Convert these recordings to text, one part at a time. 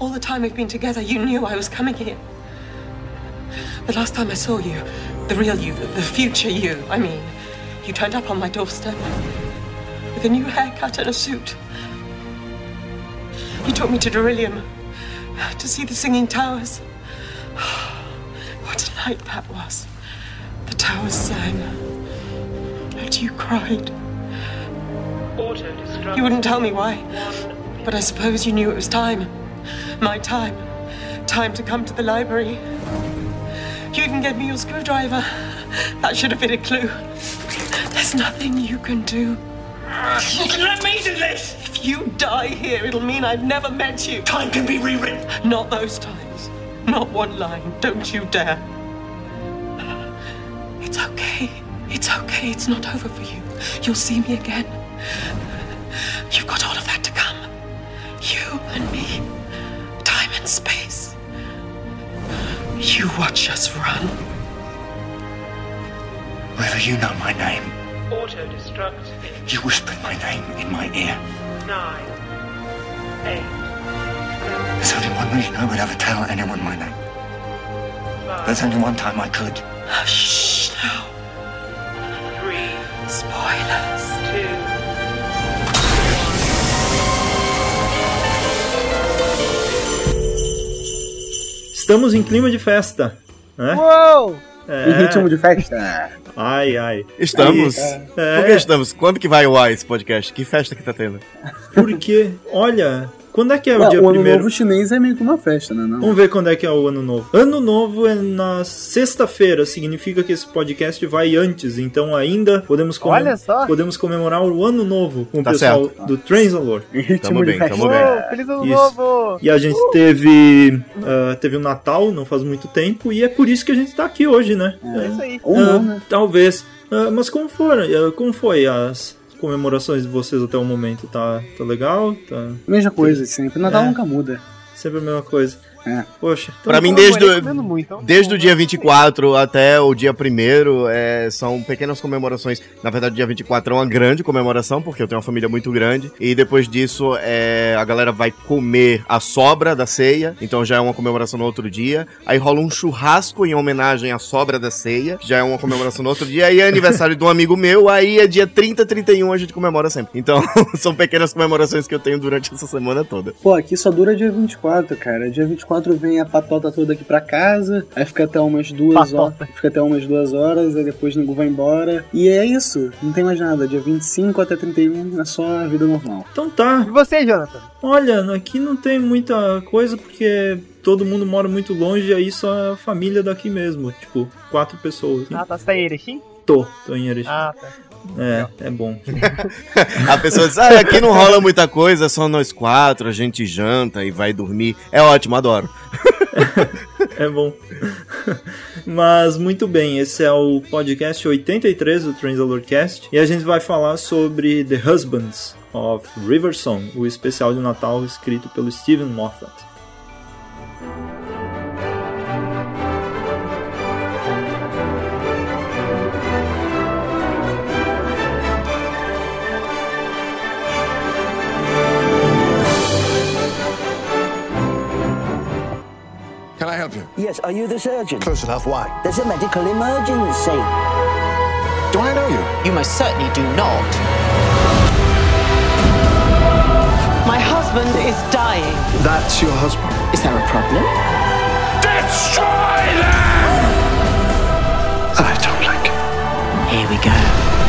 All the time we've been together, you knew I was coming here. The last time I saw you, the real you, the future you, I mean, you turned up on my doorstep with a new haircut and a suit. You took me to Derillium to see the Singing Towers. What a night that was. The towers sang, and you cried. You wouldn't tell me why, but I suppose you knew it was time. My time. Time to come to the library. You even gave me your screwdriver. That should have been a clue. There's nothing you can do. Let me do this! If you die here, it'll mean I've never met you. Time can be rewritten. Not those times. Not one line. Don't you dare. It's okay. It's okay. It's not over for you. You'll see me again. You've got all of that to come. You and me. Time and space. You watch us run. Whether you know my name, Auto destruct. you whispered my name in my ear. Nine. Eight. There's only one reason I would ever tell anyone my name. Five. There's only one time I could. Hush now. Three. Spoilers. Two. Estamos em clima de festa, né? Uou! É. Em ritmo de festa. Ai, ai. Estamos. É. Por que estamos? Quando que vai ao ar esse podcast? Que festa que tá tendo? Porque, olha, quando é que é o dia o ano primeiro? novo chinês é meio que uma festa, né? Não? Vamos ver quando é que é o ano novo. Ano novo é na sexta-feira, significa que esse podcast vai antes, então ainda podemos, comem- Olha só. podemos comemorar o ano novo com o Tá pessoal certo. do Transalor. Tamo bem, festa. tamo bem. Uou, feliz ano Isso. novo! E a gente teve ah, teve o Natal, não faz muito tempo, e é por isso que a gente tá aqui hoje, né? É isso aí. Ou Ah, não, né? Talvez. Ah, mas como foram? Ah, como foi as comemorações de vocês até o momento? Tá, tá legal? Tá Mesma coisa sempre. Natal É. nunca muda. sempre a mesma coisa. É. Poxa. então Pra mim, desde, morei o- comendo muito, então- desde o dia 24 até o dia 1 é, são pequenas comemorações. Na verdade, o dia 24 é uma grande comemoração, porque eu tenho uma família muito grande. E depois disso, é, a galera vai comer a sobra da ceia. Então já é uma comemoração no outro dia. Aí rola um churrasco em homenagem à sobra da ceia, já é uma comemoração no outro dia. Aí é aniversário de um amigo meu, aí é dia 30, 31 a gente comemora sempre. Então, são pequenas comemorações que eu tenho durante essa semana toda. Pô, aqui só dura dia 24, cara. Dia 24 vem a patota toda aqui pra casa, aí fica até umas duas horas. Fica até umas duas horas, aí depois o nego vai embora. E é isso, não tem mais nada. Dia 25 até 31 é só a vida normal. Então tá. E você, Jonathan? Olha, aqui não tem muita coisa porque todo mundo mora muito longe e aí só a família daqui mesmo. Tipo, quatro pessoas. Né? Ah, tá, você tá em Erechim? Tô, tô em Erechim. Ah, tá. É, é bom. A pessoa diz, ah, aqui não rola muita coisa, é só nós quatro, a gente janta e vai dormir. É ótimo, adoro. É bom. Mas muito bem, esse é o podcast 83 do Transalorcast e a gente vai falar sobre The Husbands of River Song, o especial de Natal escrito pelo Steven Moffat. Yes, are you the surgeon? Close enough. Why? There's a medical emergency. Do I know you? You most certainly do not. My husband is dying. That's your husband. Is there a problem? Destroy them! I don't like it. Here we go.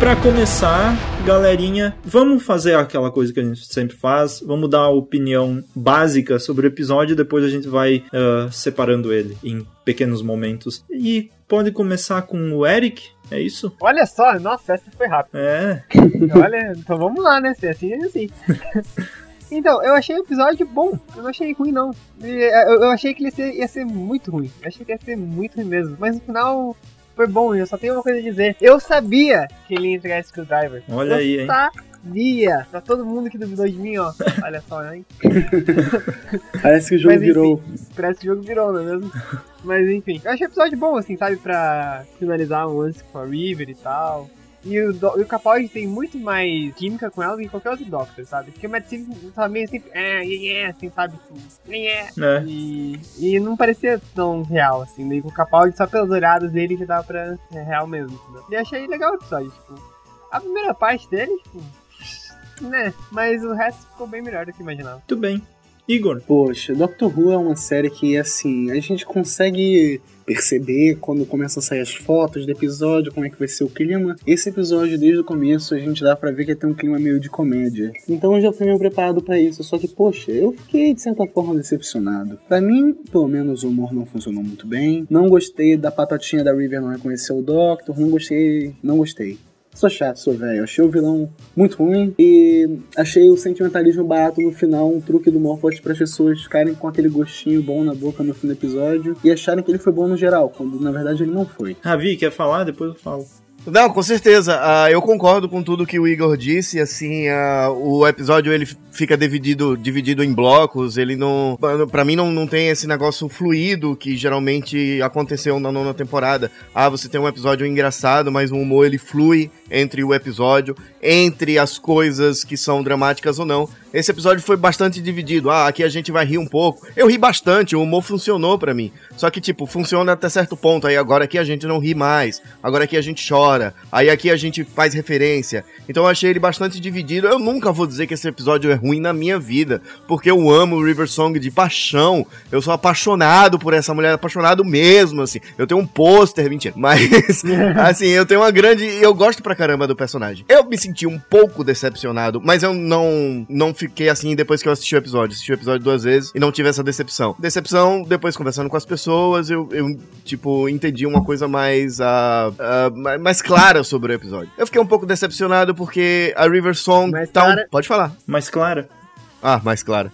Pra começar, galerinha, vamos fazer aquela coisa que a gente sempre faz. Vamos dar a opinião básica sobre o episódio, depois a gente vai ah, separando ele em pequenos momentos. E pode começar com o Eric, é isso? Olha só, nossa, essa foi rápida. É, Olha, então vamos lá, né? Se é assim, é assim. Então, eu achei o episódio bom. Eu não achei ruim, não. É, Eu, eu achei que ele ia ser, ia ser muito ruim. Eu achei que ia ser muito ruim mesmo. Mas no final foi bom. Eu só tenho uma coisa a dizer. Eu sabia que ele ia entregar esse Screwdriver. Olha eu aí, hein? sabia. Pra todo mundo que duvidou de mim, ó. Olha só, hein? Parece que o jogo Mas, enfim, virou. Parece que o jogo virou, não é mesmo? Mas enfim, eu achei o episódio bom, assim, sabe? Pra finalizar um lance com a River e tal. E o, do, e o Capaldi tem muito mais química com ela do que qualquer outro Doctor, sabe? Porque o Matt Smith também sempre, é, yeah, yeah, assim, sabe? Tipo, yeah, É. E, e não parecia tão real, assim. Daí com o Capaldi, só pelas olhadas dele já dava pra ser real mesmo, entendeu? E achei legal o episódio, tipo. A primeira parte dele, tipo. Né? Mas o resto ficou bem melhor do que imaginava. Muito bem. Igor, Poxa, Doctor Who é uma série que, assim, a gente consegue perceber quando começa a sair as fotos do episódio, como é que vai ser o clima. Esse episódio, desde o começo, a gente dá pra ver que tem um clima meio de comédia. Então eu já fui meio preparado pra isso, só que, poxa, eu fiquei, de certa forma, decepcionado. Pra mim, pelo menos, o humor não funcionou muito bem. Não gostei da patatinha da River não reconhecer o Doctor, não gostei, não gostei. Sou chato, sou velho. Achei o vilão muito ruim e achei o sentimentalismo barato no final, um truque do Morphle para as pessoas ficarem com aquele gostinho bom na boca no fim do episódio e acharem que ele foi bom no geral, quando na verdade ele não foi. Ravi, quer falar? Depois eu falo. Não, com certeza. Ah, eu concordo com tudo que o Igor disse. Assim, ah, o episódio ele fica dividido, dividido em blocos. Ele não, Pra mim não, não tem esse negócio fluido que geralmente aconteceu na nona temporada. Ah, você tem um episódio engraçado, mas o humor ele flui entre o episódio, entre as coisas que são dramáticas ou não. Esse episódio foi bastante dividido. Ah, aqui a gente vai rir um pouco. Eu ri bastante, o humor funcionou pra mim. Só que, tipo, funciona até certo ponto. Aí agora aqui a gente não ri mais. Agora aqui a gente chora. Aí aqui a gente faz referência. Então eu achei ele bastante dividido. Eu nunca vou dizer que esse episódio é ruim na minha vida. Porque eu amo o River Song de paixão. Eu sou apaixonado por essa mulher, apaixonado mesmo, assim. Eu tenho um pôster, mentira. Mas, assim, eu tenho uma grande. Eu gosto pra caramba do personagem. Eu me senti um pouco decepcionado, mas eu não, não fiquei assim depois que eu assisti o episódio. Assisti o episódio duas vezes e não tive essa decepção. Decepção, depois conversando com as pessoas, eu, eu tipo, entendi uma coisa mais, uh, uh, mais clara sobre o episódio. Eu fiquei um pouco decepcionado porque a River Song Mais tá. um-? Pode falar. Mais clara? Ah, mais claro.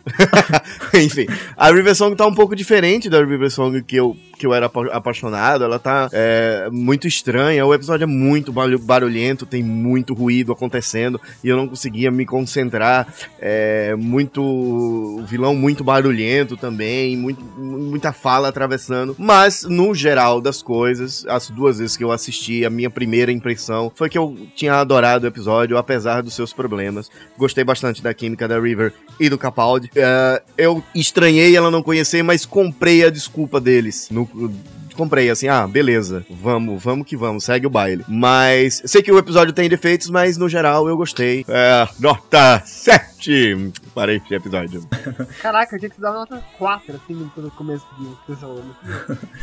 Enfim, a River Song tá um pouco diferente da River Song que eu, que eu era apa- apaixonado. Ela tá é, muito estranha. O episódio é muito barulhento, tem muito ruído acontecendo e eu não conseguia me concentrar. É, muito. Vilão muito barulhento também, muito, muita fala atravessando. Mas, no geral das coisas, as duas vezes que eu assisti, a minha primeira impressão foi que eu tinha adorado o episódio, apesar dos seus problemas. Gostei bastante da química da River e do Capaldi. É, eu estranhei ela não conhecer, mas comprei a desculpa deles. No, comprei assim, ah, beleza, vamos, vamos que vamos, segue o baile. Mas sei que o episódio tem defeitos, mas no geral eu gostei. É, nota 7 para este episódio. Caraca, eu tinha que dar uma nota 4, assim, no começo do episódio.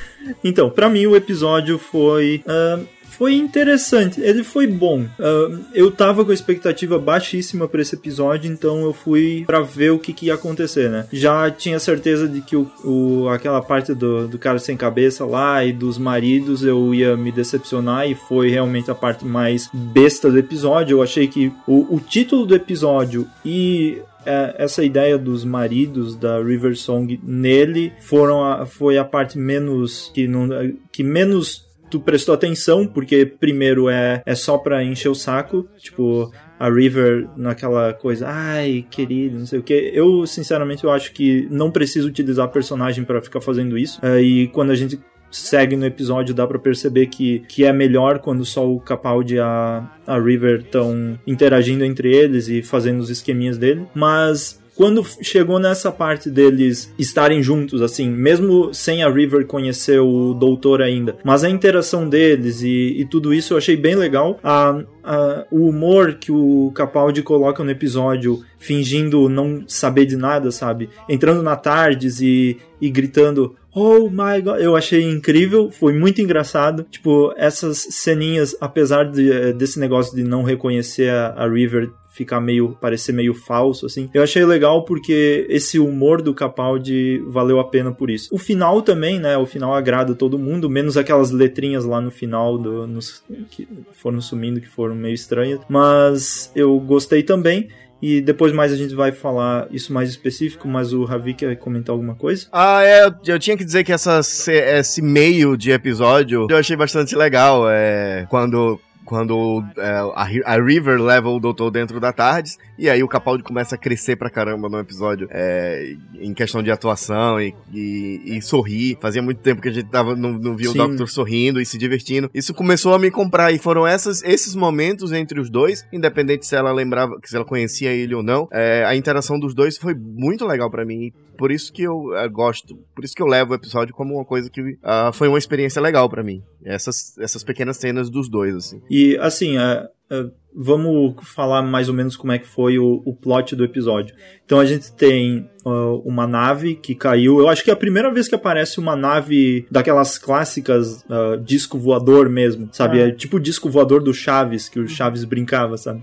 Então, pra mim o episódio foi. ah, foi interessante, ele foi bom. Ah, eu tava com a expectativa baixíssima pra esse episódio, então eu fui pra ver o que, que ia acontecer, né? Já tinha certeza de que o, o- aquela parte do, do cara sem cabeça lá e dos maridos eu ia me decepcionar, e foi realmente a parte mais besta do episódio. Eu achei que o, o título do episódio e é, essa ideia dos maridos da River Song nele foram a, foi a parte menos que não que menos tu prestou atenção porque primeiro é, é só pra encher o saco tipo a River naquela coisa ai querido não sei o que eu sinceramente eu acho que não precisa utilizar personagem pra ficar fazendo isso É, e quando a gente segue no episódio, dá pra perceber que, que é melhor quando só o Capaldi e a, a River estão interagindo entre eles e fazendo os esqueminhas dele. Mas quando chegou nessa parte deles estarem juntos, assim, mesmo sem a River conhecer o doutor ainda, mas a interação deles e, e tudo isso eu achei bem legal. A, a- o humor que o Capaldi coloca no episódio, fingindo não saber de nada, sabe? Entrando na Tardes e, e gritando. Oh my god, eu achei incrível, foi muito engraçado. Tipo, essas ceninhas, apesar de, eh, desse negócio de não reconhecer a, a River ficar meio, parecer meio falso, assim. Eu achei legal porque esse humor do Capaldi valeu a pena por isso. O final também, né? O final agrada todo mundo, menos aquelas letrinhas lá no final do, nos, que foram sumindo, que foram meio estranhas. Mas eu gostei também. E depois mais a gente vai falar isso mais específico, mas o Ravi quer comentar alguma coisa? Ah, é, eu- tinha que dizer que essa, se- esse meio de episódio eu achei bastante legal. É, quando quando é, a, a River leva o doutor dentro da Tardes E aí o Capaldi começa a crescer pra caramba no episódio, é, em questão de atuação e, e, e sorrir. Fazia muito tempo que a gente tava, não, não via Sim. o Doctor sorrindo e se divertindo. Isso começou a me comprar e foram essas, esses momentos entre os dois, independente se ela lembrava, se ela conhecia ele ou não, é, a interação dos dois foi muito legal pra mim. Por isso que eu eh, gosto, por isso que eu levo o episódio como uma coisa que ah, foi uma experiência legal pra mim. Essas, essas pequenas cenas dos dois, assim. E assim, é, é, vamos falar mais ou menos como é que foi o, o plot do episódio. Então a gente tem uma nave que caiu. Eu acho que é a primeira vez que aparece uma nave daquelas clássicas uh, disco voador mesmo, sabe? Ah. É tipo o disco voador do Chaves, que o Chaves brincava, sabe?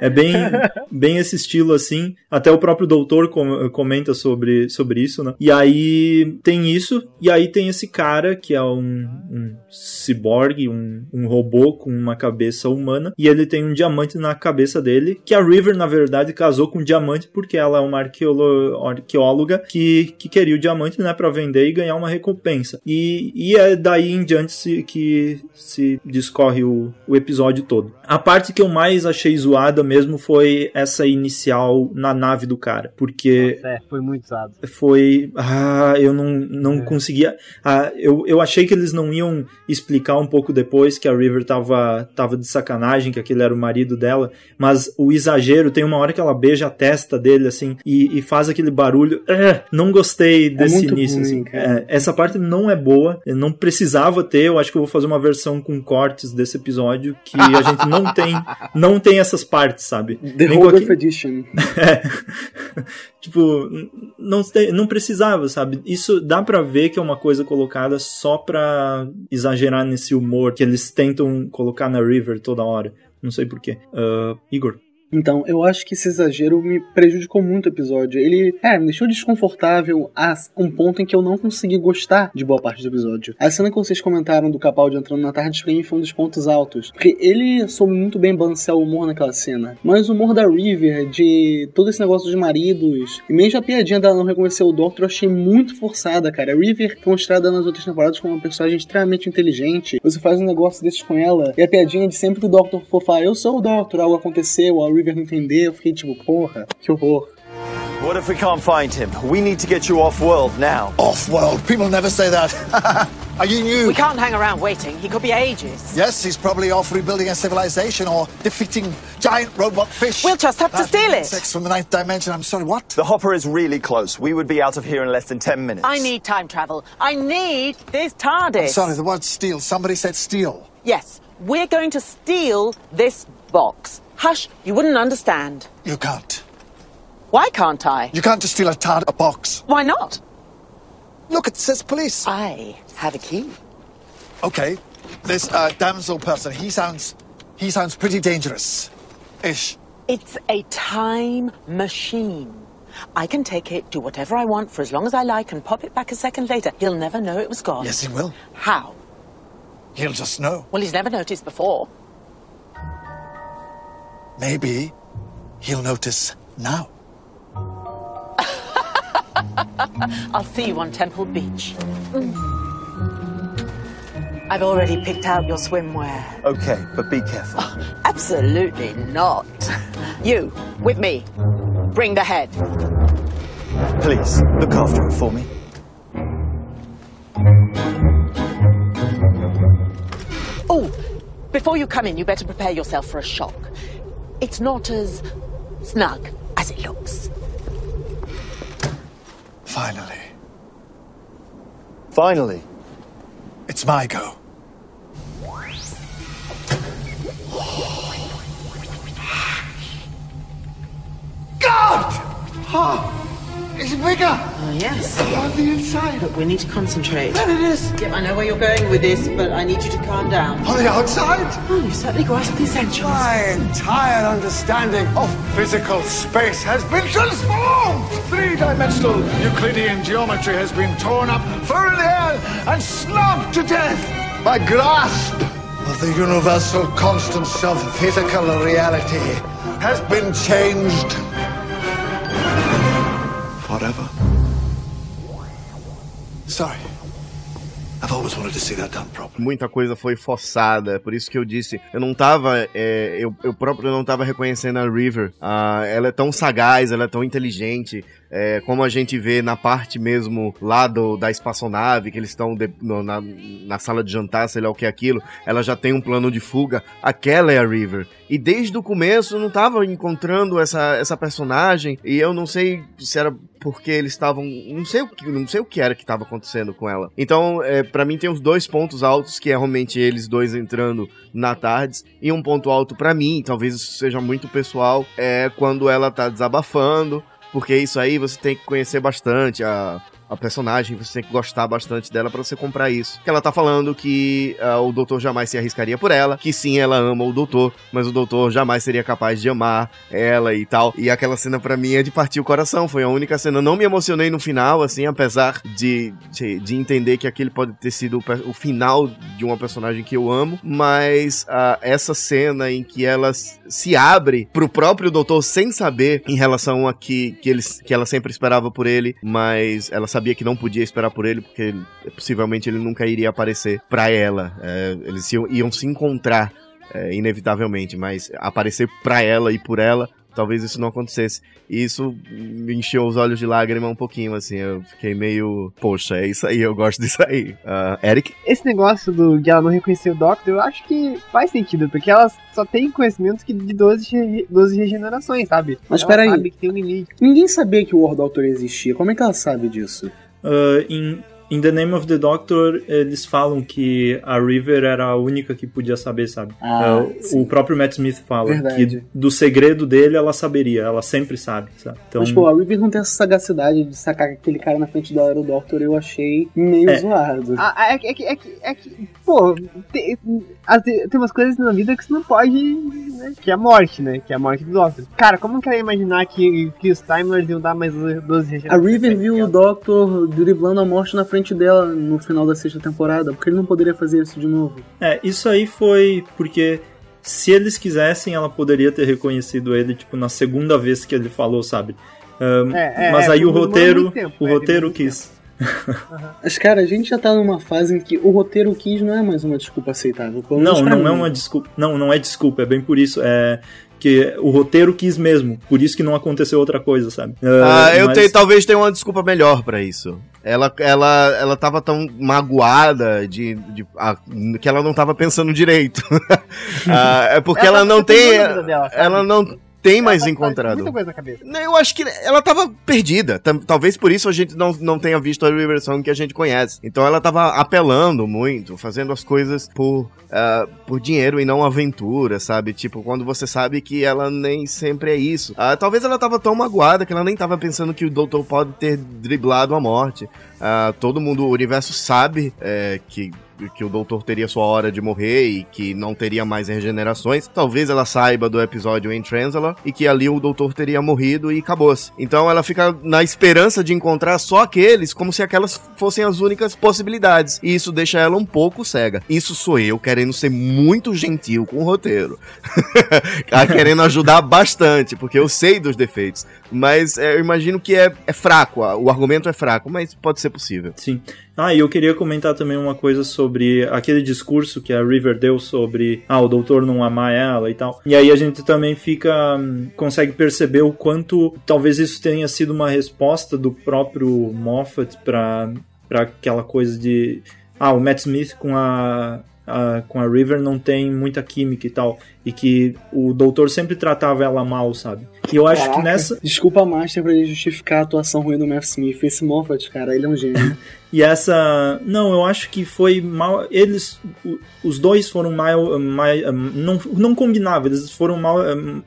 É bem, bem esse estilo assim. Até o próprio doutor com- comenta sobre, sobre isso, né? E aí tem isso, e aí tem esse cara que é um, um ciborgue, um, um robô com uma cabeça humana, e ele tem um diamante na cabeça dele, que a River, na verdade, casou com o diamante porque ela é uma arqueolo- arqueóloga que, que queria o diamante, né, pra vender e ganhar uma recompensa. E, e é daí em diante se- que se discorre o, o episódio todo. A parte que eu mais achei zoada mesmo foi essa inicial na nave do cara, porque É, foi muito usado. foi. Ah, eu não, não conseguia. Ah, eu, eu achei que eles não iam explicar um pouco depois que a River tava, tava de sacanagem, que aquele era o marido dela, mas o exagero tem uma hora que ela beija a testa dele, assim, e, e faz aquele barulho. Ah, não gostei desse muito início, ruim, assim. É, essa parte não é boa, não precisava ter. Eu acho que eu vou fazer uma versão com cortes desse episódio que a gente não tem, não tem essas partes, sabe? The Hogarth aqui- Edition. é. tipo, não, não precisava, sabe? Isso dá pra ver que é uma coisa colocada só pra exagerar nesse humor que eles tentam colocar na River toda hora. Não sei porquê. Uh, Igor. Então, eu acho que esse exagero me prejudicou muito o episódio. Ele, é, me deixou desconfortável a um ponto em que eu não consegui gostar de boa parte do episódio. A cena que vocês comentaram do Capaldi entrando na tarde mim foi um dos pontos altos. Porque ele soube muito bem balancear o humor naquela cena. Mas o humor da River, de todo esse negócio dos maridos, e mesmo a piadinha dela não reconhecer o Doctor, eu achei muito forçada, cara. A River foi mostrada nas outras temporadas como uma personagem extremamente inteligente. Você faz um negócio desses com ela, e a piadinha de sempre que o Doctor for falar, eu sou o Doctor, algo aconteceu, a River não entendeu, eu fiquei tipo, porra, que horror. What if we can't find him? We need to get you off-world now. Off-world. People never say that. Are you new? We can't hang around waiting. He could be ages. Yes, he's probably off rebuilding a civilization or defeating giant robot fish. We'll just have to steal it. Insects from the ninth dimension. I'm sorry, what? The hopper is really close. We would be out of here in less than 10 minutes. I need time travel. I need this TARDIS. Sorry, the word steal. Somebody said steal. Yes, we're going to steal this box. Hush, you wouldn't understand. You can't. Why can't I? You can't just steal a tard a box. Why not? Look, it says police. I have a key. Okay, this uh, damsel person. He sounds, he sounds pretty dangerous. Ish. It's a time machine. I can take it, do whatever I want for as long as I like, and pop it back a second later. He'll never know it was gone. Yes, he will. How? He'll just know. Well, he's never noticed before. Maybe he'll notice now. I'll see you on Temple Beach. I've already picked out your swimwear. Okay, but be careful. Oh, absolutely not. You, with me. Bring the head. Please, look after it for me. Oh, before you come in, you better prepare yourself for a shock. It's not as snug as it looks. Finally, Finally. it's my go. God! Oh, it's bigger Oh, yes. on the inside. But we need to concentrate. There it is. Yeah, I know where you're going with this, but I need you to calm down. On the outside. Oh, you certainly grasped the essentials. My entire understanding of physical space has been transformed! Three dimensional Euclidean geometry has been torn up, fur in the air, and snubbed to death! My grasp of the universal constants of physical reality has been changed. Properly. muita coisa foi forçada, por isso que eu disse, eu não tava, é, eu, eu próprio não tava reconhecendo a River, Ah, ela é tão sagaz, ela é tão inteligente, é, como a gente vê na parte mesmo lá do, da espaçonave, que eles estão na, na sala de jantar, sei lá o que é aquilo, ela já tem um plano de fuga, aquela é a River. E desde o começo eu não tava encontrando essa, essa personagem, e eu não sei se era porque eles estavam. Não sei o que, não sei o que era que estava acontecendo com ela. Então, é, para mim, tem os dois pontos altos, que é realmente eles dois entrando na tardes. E um ponto alto pra mim, talvez isso seja muito pessoal, é quando ela tá desabafando. Porque isso aí você tem que conhecer bastante a, a personagem, você tem que gostar bastante dela pra você comprar isso. Que ela tá falando que ah, o doutor jamais se arriscaria por ela, que sim, ela ama o doutor, mas o doutor jamais seria capaz de amar ela e tal. E aquela cena pra mim é de partir o coração, foi a única cena. Não me emocionei no final, assim, apesar de, de, de entender que aquele pode ter sido o, o final de uma personagem que eu amo, mas ah, essa cena em que ela se abre pro próprio doutor sem saber em relação a que, que, ele, que ela sempre esperava por ele, mas ela sabia que não podia esperar por ele, porque possivelmente ele nunca iria aparecer pra ela. É, eles iam, iam se encontrar, é, inevitavelmente, mas aparecer pra ela e por ela. Talvez isso não acontecesse. E isso me encheu os olhos de lágrima um pouquinho, assim. Eu fiquei meio. Poxa, é isso aí, eu gosto disso aí. Ah, Eric? Esse negócio do, de ela não reconhecer o Doctor, eu acho que faz sentido, porque ela só tem conhecimentos que de 12, re- 12 regenerações, sabe? Mas peraí. sabe que tem um limite. Ninguém sabia que o War Doctor existia. Como é que ela sabe disso? Uh, em In the Name of the Doctor, eles falam que a River era a única que podia saber, sabe? Ah, sim. o próprio Matt Smith fala Verdade. que do segredo dele ela saberia, ela sempre sabe, sabe? Então, Mas, pô, a River não tem essa sagacidade de sacar que aquele cara na frente dela era o Doctor, eu achei meio É. zoado. Ah, é, que- é, que- é, que- é que, pô, tem, tem umas coisas na vida que você não pode, né? Que é a morte, né? Que é a morte do Doctor. Cara, como que ela ia imaginar que, que os Timers iam dar mais 12 A? River viu o Doctor driblando a morte na frente dela no final da sexta temporada, porque ele não poderia fazer isso de novo. É, isso aí foi porque se eles quisessem, ela poderia ter reconhecido ele, tipo, na segunda vez que ele falou, sabe? Um, É, é, mas é, aí o demorou roteiro, tempo, o é, roteiro quis. Mas, cara, a gente já tá numa fase em que o roteiro quis não é mais uma desculpa aceitável. Não, não é mim. uma desculpa. Não, não é desculpa, é bem por isso. É que o roteiro quis mesmo, por isso que não aconteceu outra coisa, sabe? Ah, eu mas- tenho, talvez tenha uma desculpa melhor pra isso. Ela, ela, ela tava tão magoada de, de- ah, que ela não tava pensando direito. Ah, é porque ela, Ela não tem. dela, ela não tem mais Ela tá- encontrado. Muita coisa na cabeça. Eu acho que ela tava perdida. Talvez por isso a gente não, não tenha visto a River Song que a gente conhece. Então ela tava apelando muito, fazendo as coisas por, ah, por dinheiro e não aventura, sabe? Tipo, quando você sabe que ela nem sempre é isso. Ah, talvez ela tava tão magoada que ela nem tava pensando que o doutor pode ter driblado a morte. Ah, todo mundo, o universo sabe é, que que o doutor teria sua hora de morrer e que não teria mais regenerações. Talvez ela saiba do episódio em Transala e que ali o doutor teria morrido e acabou-se. Então ela fica na esperança de encontrar só aqueles, como se aquelas fossem as únicas possibilidades. E isso deixa ela um pouco cega. Isso sou eu querendo ser muito gentil com o roteiro. Ah, querendo ajudar bastante, porque eu sei dos defeitos. Mas é, eu imagino que é, é fraco, o argumento é fraco, mas pode ser possível. Sim. Ah, e eu queria comentar também uma coisa sobre aquele discurso que a River deu sobre ah, o doutor não amar ela e tal. E aí a gente também fica. hum, consegue perceber o quanto talvez isso tenha sido uma resposta do próprio Moffat pra aquela coisa de. Ah, o Matt Smith com a. a- com a River não tem muita química e tal. E que o doutor sempre tratava ela mal, sabe? E eu acho que Caraca, nessa. Desculpa, Master, pra justificar a atuação ruim do Matt Smith. Esse Moffat, cara, ele é um gênio. E essa. Não, eu acho que foi mal. Eles. Os dois foram mal. mal não, não combinavam, eles foram mal.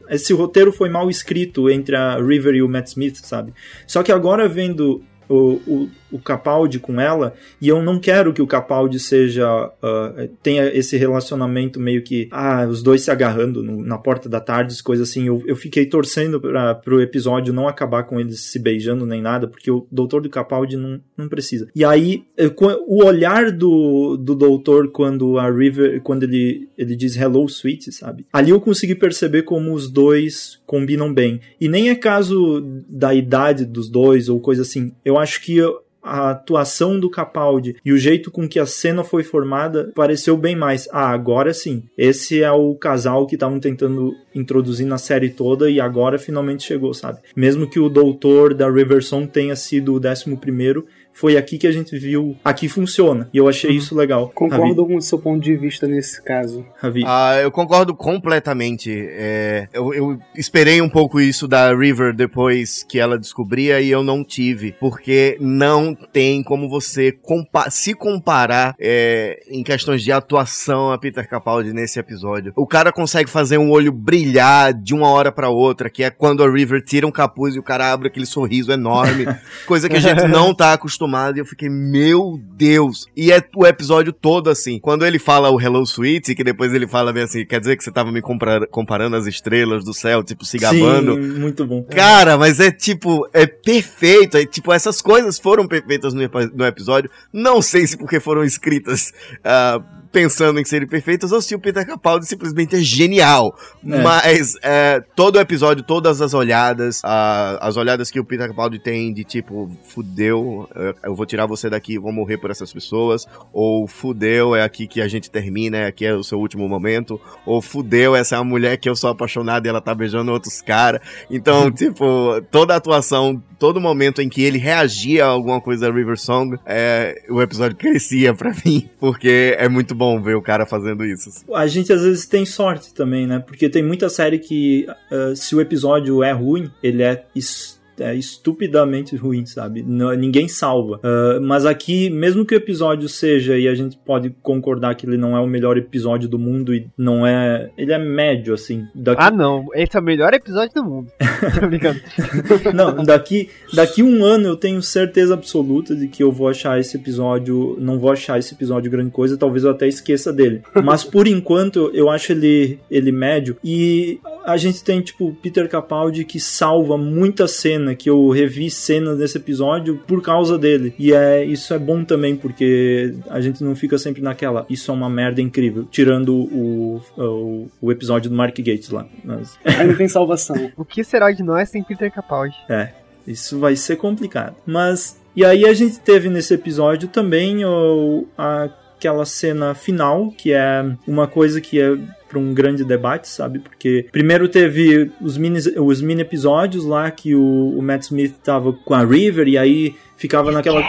Esse roteiro foi mal escrito entre a River e o Matt Smith, sabe? Só que agora vendo o, o, o Capaldi com ela, e eu não quero que o Capaldi seja. ah, tenha esse relacionamento meio que. Ah, os dois se agarrando no- na porta da tarde, coisa assim. Eu, eu fiquei torcendo pra, pro episódio não acabar com eles se beijando nem nada, porque o doutor do Capaldi não, não precisa. E aí, eh, o olhar do, do doutor quando a River, quando ele, ele diz hello, sweet, sabe? Ali eu consegui perceber como os dois combinam bem. E nem é caso da idade dos dois ou coisa assim. Eu acho que a atuação do Capaldi e o jeito com que a cena foi formada pareceu bem mais. Ah, agora sim. Esse é o casal que estavam tentando introduzir na série toda e agora finalmente chegou, sabe? Mesmo que o doutor da Riversong tenha sido o décimo primeiro, foi aqui que a gente viu, aqui funciona. E eu achei isso legal. Concordo Ravi. com o seu ponto de vista nesse caso. Ravi. Ah, eu concordo completamente. É, eu, eu esperei um pouco isso da River depois que ela descobria e eu não tive, porque não tem como você compa se comparar é, em questões de atuação a Peter Capaldi nesse episódio. O cara consegue fazer um olho brilhar de uma hora pra outra, que é quando a River tira um capuz e o cara abre aquele sorriso enorme, coisa que a gente não tá acostumado e eu fiquei, meu Deus! E é o episódio todo assim. Quando ele fala o Hello Sweet, que depois ele fala bem assim, quer dizer que você tava me comprar- comparando as estrelas do céu, tipo, se gabando. Sim, muito bom. Cara, mas é tipo, é perfeito. É, tipo, essas coisas foram perfeitas no, no episódio. Não sei se porque foram escritas ah, pensando em serem perfeitas ou se o Peter Capaldi simplesmente é genial. É. Mas é, todo o episódio, todas as olhadas, ah, as olhadas que o Peter Capaldi tem de tipo, fudeu, eu- vou tirar você daqui, vou morrer por essas pessoas. Ou fudeu, é aqui que a gente termina, é aqui é o seu último momento. Ou fudeu, essa é uma mulher que eu sou apaixonado e ela tá beijando outros caras. Então, tipo, toda a atuação, todo momento em que ele reagia a alguma coisa da River Song, é, o episódio crescia pra mim, porque é muito bom ver o cara fazendo isso. A gente às vezes tem sorte também, né? Porque tem muita série que, ah, se o episódio é ruim, ele é, é estupidamente ruim, sabe? Não- ninguém salva. Ah, mas aqui, mesmo que o episódio seja, e a gente pode concordar que ele não é o melhor episódio do mundo e não é. Ele é médio, assim. Daqui, Ah, não. Esse é o melhor episódio do mundo. Tô brincando. Não, daqui, daqui um ano eu tenho certeza absoluta de que eu vou achar esse episódio. Não vou achar esse episódio grande coisa, talvez eu até esqueça dele. Mas por enquanto eu acho ele, ele médio. E a gente tem, tipo, Peter Capaldi que salva muita cena, que eu revi cenas desse episódio por causa dele. E é, isso é bom também, porque a gente não fica sempre naquela, isso é uma merda incrível. Tirando o, o, o episódio do Mark Gates lá. Mas, Aí não tem salvação. O que será de nós sem Peter Capaldi? é, isso vai ser complicado. Mas. E aí a gente teve nesse episódio também o, aquela cena final, que é uma coisa que é para um grande debate, sabe? Porque primeiro teve os mini, os mini episódios lá que o, o Matt Smith tava com a River e aí ficava naquela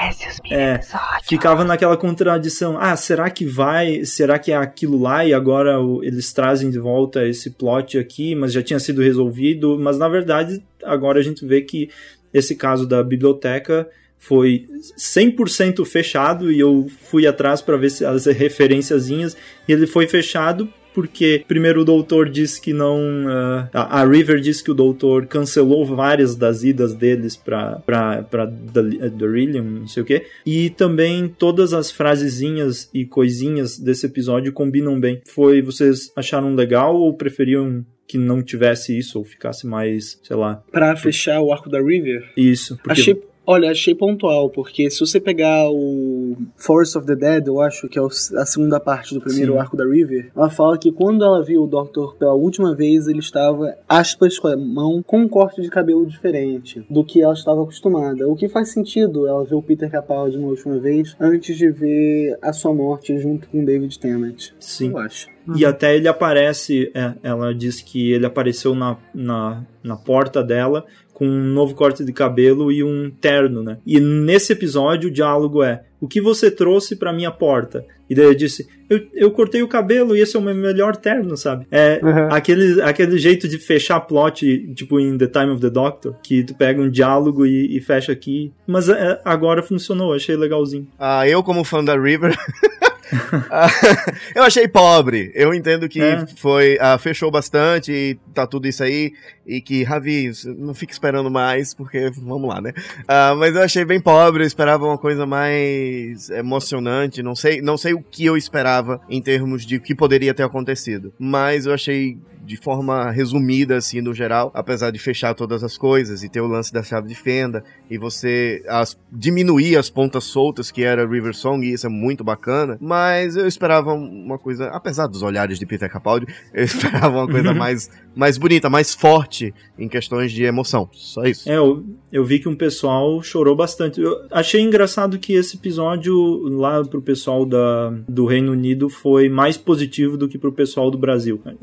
é, ficava naquela contradição. Ah, será que vai? Será que é aquilo lá e agora o- eles trazem de volta esse plot aqui, mas já tinha sido resolvido? Mas na verdade, agora a gente vê que esse caso da biblioteca foi 100% fechado e eu fui atrás para ver se as referenciazinhas e ele foi fechado porque primeiro o doutor disse que não ah, a, River disse que o doutor cancelou várias das idas deles para para para Darillium, não sei o que e também todas as frasezinhas e coisinhas desse episódio combinam bem. Foi vocês acharam legal ou preferiam que não tivesse isso ou ficasse mais sei lá? Pra fechar o arco da River, isso porque achei. Olha, achei pontual, porque se você pegar o Force of the Dead, eu acho que é o- a segunda parte do primeiro Sim. arco da River, ela fala que quando ela viu o Doctor pela última vez, ele estava, aspas, com a mão com um corte de cabelo diferente do que ela estava acostumada. O que faz sentido ela ver o Peter Capaldi uma última vez antes de ver a sua morte junto com David Tennant. Sim. Eu acho. E até ele aparece, é, ela diz que ele apareceu na, na, na porta dela com um novo corte de cabelo e um terno, né? E nesse episódio o diálogo é: O que você trouxe pra minha porta? E daí ele disse: Eu, eu cortei o cabelo e esse é o meu melhor terno, sabe? É Uhum. aquele, aquele jeito de fechar plot, tipo em The Time of the Doctor, que tu pega um diálogo e, e fecha aqui. Mas é, agora funcionou, achei legalzinho. Ah, eu, como fã da River. eu achei pobre. Eu entendo que É. foi. ah, fechou bastante e tá tudo isso aí. E que, Ravi, não fica esperando mais, porque vamos lá, né? Ah, mas eu achei bem pobre, eu esperava uma coisa mais emocionante. Não sei, não sei o que eu esperava em termos de o que poderia ter acontecido. Mas eu achei de forma resumida, assim, no geral, apesar de fechar todas as coisas e ter o lance da chave de fenda e você as, diminuir as pontas soltas que era River Song, e isso é muito bacana, mas eu esperava uma coisa, apesar dos olhares de Peter Capaldi, eu esperava uma coisa mais, mais bonita, mais forte em questões de emoção. Só isso. É, eu, eu vi que um pessoal chorou bastante. Eu achei engraçado que esse episódio lá pro pessoal da, do Reino Unido foi mais positivo do que pro pessoal do Brasil. cara.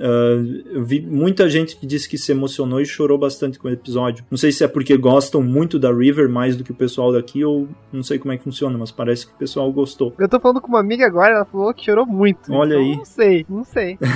Eu vi muita gente que disse que se emocionou e chorou bastante com o episódio. Não sei se é porque gostam muito da River mais do que o pessoal daqui ou não sei como é que funciona, mas parece que o pessoal gostou. Eu tô falando com uma amiga agora, ela falou que chorou muito. Olha Então, aí. Não sei, não sei.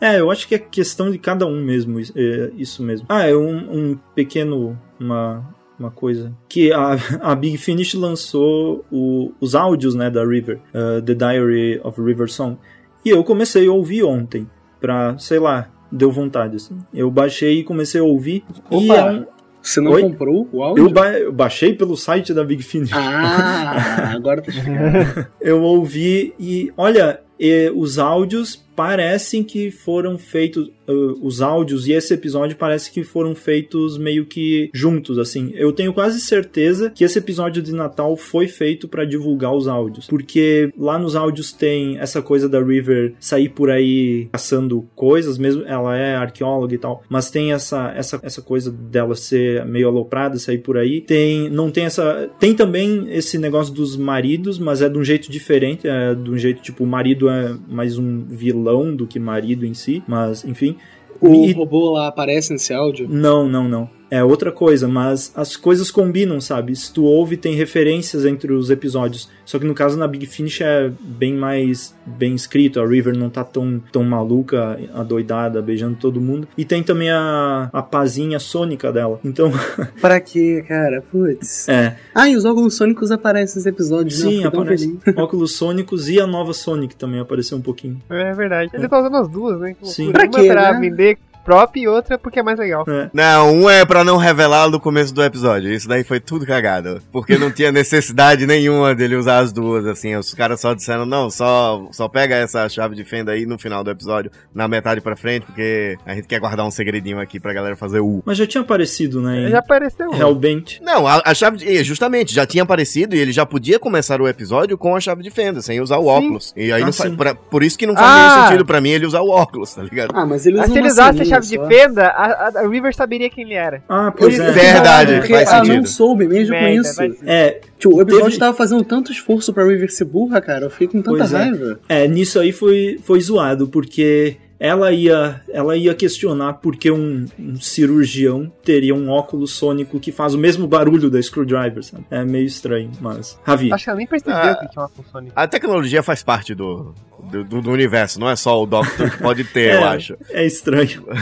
É, eu acho que é questão de cada um mesmo, é, isso mesmo. Ah, é um, um pequeno. Uma, uma coisa. Que a, a Big Finish lançou o- os áudios né, da River, uh, The Diary of River Song. E eu comecei a ouvir ontem, pra, sei lá, deu vontade. Assim. Eu baixei e comecei a ouvir. e Opa, é um- Você não Oi? comprou o áudio? eu, ba- eu baixei pelo site da Big Finish. Ah, agora tá chegando. eu ouvi e olha, eh, os áudios parecem que foram feitos, eh, os áudios e esse episódio parece que foram feitos meio que juntos, assim. Eu tenho quase certeza que esse episódio de Natal foi feito pra divulgar os áudios, porque lá nos áudios tem essa coisa da River sair por aí caçando coisas, mesmo ela é arqueóloga e tal, mas tem essa essa, essa coisa dela ser meio aloprada, sair por aí. Tem não tem essa tem também esse negócio dos maridos, mas é de um jeito diferente, é de um jeito tipo o marido é mais um vilão do que marido em si, mas enfim. O E- robô lá aparece nesse áudio? não, não, não. É outra coisa, mas as coisas combinam, sabe? Se tu ouve, tem referências entre os episódios. Só que no caso na Big Finish é bem mais bem escrito. A River não tá tão, tão maluca, adoidada, beijando todo mundo. E tem também a, a pazinha sônica dela. Então, Pra quê, cara? Putz. é. Ah, e os óculos sônicos aparecem nos episódios, né? Sim, tão aparece. Óculos sônicos e a nova Sonic também apareceu um pouquinho. É verdade. Ele tá usando as duas, né? Sim. Pra Uma quê, pra né? vender prop e outra porque é mais legal. É. Não, um é pra não revelar no começo do episódio. Isso daí foi tudo cagado. Porque não tinha necessidade nenhuma dele usar as duas, assim. Os caras só disseram, não, só, só pega essa chave de fenda aí no final do episódio, na metade pra frente, porque a gente quer guardar um segredinho aqui pra galera fazer o. Mas já tinha aparecido, né? Já apareceu. Hellbent. Não, a, a chave de. Justamente, já tinha aparecido e ele já podia começar o episódio com a chave de fenda, sem usar o óculos. E aí Ah, não faz. sim. pra- Por isso que não faz Ah! nenhum sentido pra mim ele usar o óculos, tá ligado? Ah, mas ele usa Mas se ele usasse chave de fenda, a, a- a River saberia quem ele era. Ah, pois Ele- é. Verdade, porque faz ela não sentido. soube mesmo com isso. É, Tipo, o episódio Teve- tava fazendo tanto esforço pra River ser burra, cara. Eu fiquei com tanta Pois é. raiva. É, nisso aí foi, foi zoado, porque ela ia, ela ia questionar por que um, um cirurgião teria um óculos sônico que faz o mesmo barulho da Screwdriver, sabe? É meio estranho, mas... Ravi, Acho que ela nem percebeu Ah. que tinha uma função nisso. A tecnologia faz parte do, do, do- universo, não é só o Doctor que pode ter, é, eu acho. é estranho.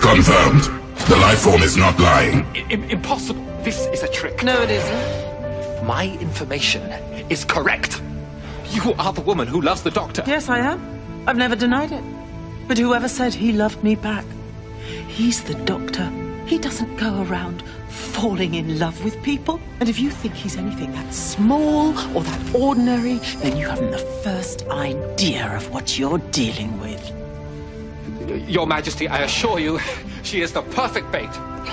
Confirmed. The life form is not lying. impossible. This is a trick. No, it isn't. My information is correct. You are the woman who loves the doctor. Yes, I am. I've never denied it. But whoever said he loved me back? He's the doctor. He doesn't go around falling in love with people. And if you think he's anything that small or that ordinary, then you haven't the first idea of what you're dealing with. Your Majesty, I assure you, she is the perfect bait.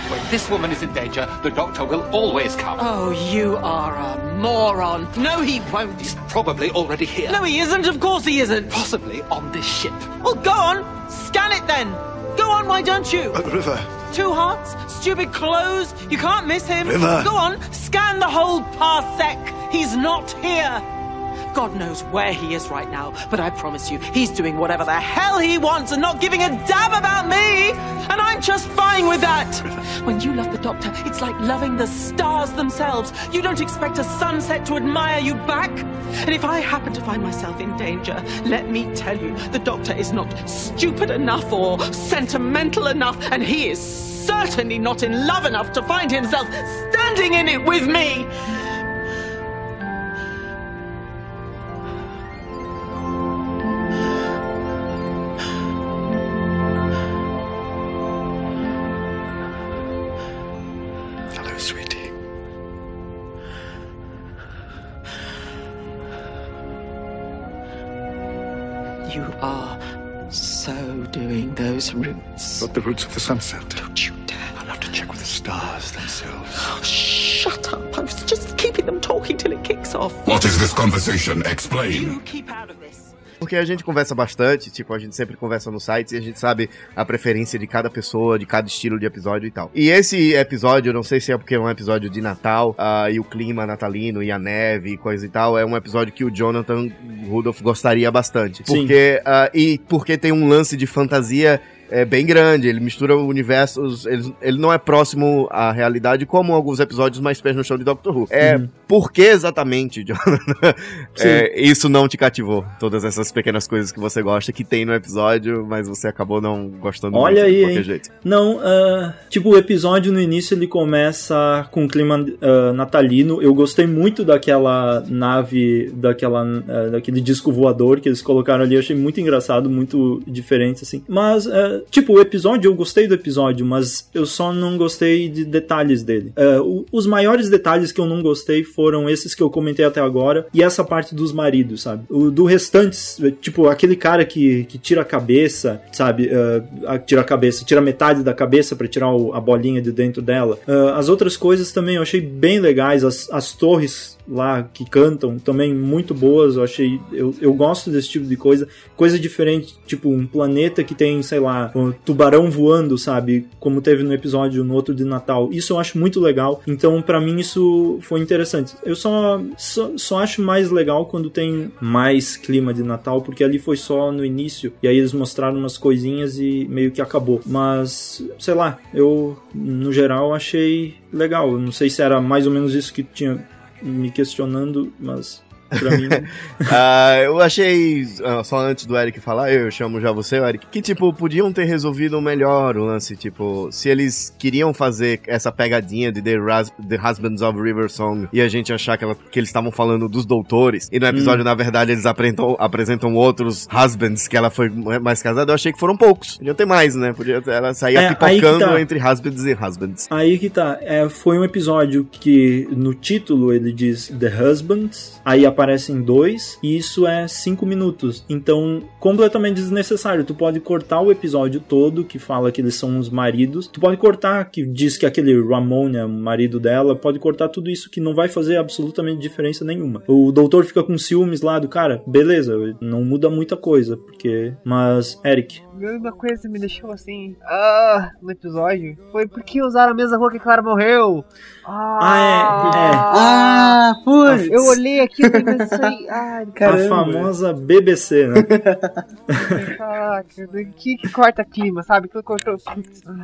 When this woman is in danger, the doctor will always come. Oh, you are a moron. No, he won't. He's probably already here. No, he isn't. Of course he isn't. Possibly on this ship. Well, go on. Scan it then. Go on, why don't you? Uh, River, Two hearts, stupid clothes. You can't miss him. River. Go on, scan the whole parsec. He's not here. God knows where he is right now, but I promise you, he's doing whatever the hell he wants and not giving a damn about me. And I'm just fine with that. When you love the doctor, it's like loving the stars themselves. You don't expect a sunset to admire you back. And if I happen to find myself in danger, let me tell you, the doctor is not stupid enough or sentimental enough, and he is certainly not in love enough to find himself standing in it with me. Not the roots of the sunset. Don't you dare. I'll have to check with the stars themselves. Oh, shut up. I was just keeping them talking till it kicks off. What is this conversation? Explain. You keep out of this. Porque a gente conversa bastante, tipo, a gente sempre conversa no site e a gente sabe a preferência de cada pessoa, de cada estilo de episódio e tal. E esse episódio, não sei se é porque é um episódio de Natal, ah, e o clima natalino, e a neve e coisa e tal, é um episódio que o Jonathan Rudolph gostaria bastante. Sim. Porque, ah, e porque tem um lance de fantasia é bem grande, ele mistura universos, ele, ele não é próximo à realidade como alguns episódios mais pés no chão de Doctor Who. É, Uhum. por que exatamente, Jonathan, é, isso não te cativou? Todas essas pequenas coisas que você gosta, que tem no episódio, mas você acabou não gostando Olha muito, aí, de qualquer hein? jeito. Não, ah, tipo, o episódio no início ele começa com um clima ah, natalino. Eu gostei muito daquela nave, daquela, ah, daquele disco voador que eles colocaram ali. Eu achei muito engraçado, muito diferente, assim. Mas, tipo, o episódio, eu gostei do episódio, mas eu só não gostei de detalhes dele. O- os maiores detalhes que eu não gostei foram esses que eu comentei até agora e essa parte dos maridos, sabe? O do restantes, tipo, aquele cara que, que tira a cabeça, sabe? A- tira a cabeça, tira metade da cabeça pra tirar o- a bolinha de dentro dela. Ah, as outras coisas também eu achei bem legais, as, as torres lá que cantam também muito boas, eu achei, eu, eu gosto desse tipo de coisa, coisa diferente, tipo um planeta que tem, sei lá, um tubarão voando, sabe, como teve no episódio no outro de Natal, isso eu acho muito legal, então pra mim isso foi interessante, eu só, só, só acho mais legal quando tem mais clima de Natal, porque ali foi só no início, e aí eles mostraram umas coisinhas e meio que acabou, mas, sei lá, eu no geral achei legal, não sei se era mais ou menos isso que tinha me questionando, mas pra mim. Ah, eu achei, ah, só antes do Eric falar, eu chamo já você, Eric, que, tipo, podiam ter resolvido melhor o lance, tipo, se eles queriam fazer essa pegadinha de The, Ras- The Husbands of River Song e a gente achar que, ela- que eles estavam falando dos doutores, e no episódio, Hum. na verdade, eles apresentam, apresentam outros husbands que ela foi mais casada, eu achei que foram poucos. Podiam ter mais, né? Podia ter, ela saía É, pipocando tá. entre husbands e husbands. Aí que tá, é, foi um episódio que no título ele diz The Husbands, aí aparecem dois, e isso é cinco minutos. Então, completamente desnecessário. Tu pode cortar o episódio todo, que fala que eles são os maridos. Tu pode cortar, que diz que aquele Ramon é marido dela. Pode cortar tudo isso que não vai fazer absolutamente diferença nenhuma. O doutor fica com ciúmes lá do cara, beleza, não muda muita coisa, porque. Mas, Eric, Uma coisa que me deixou assim, ah, no episódio, foi porque usaram a mesma rua que a Clara morreu. Ah, é, é. Ah, putz. Eu olhei aqui e pensei, ai, a famosa BBC, né? caraca, que, que corta clima, sabe? Que cortou.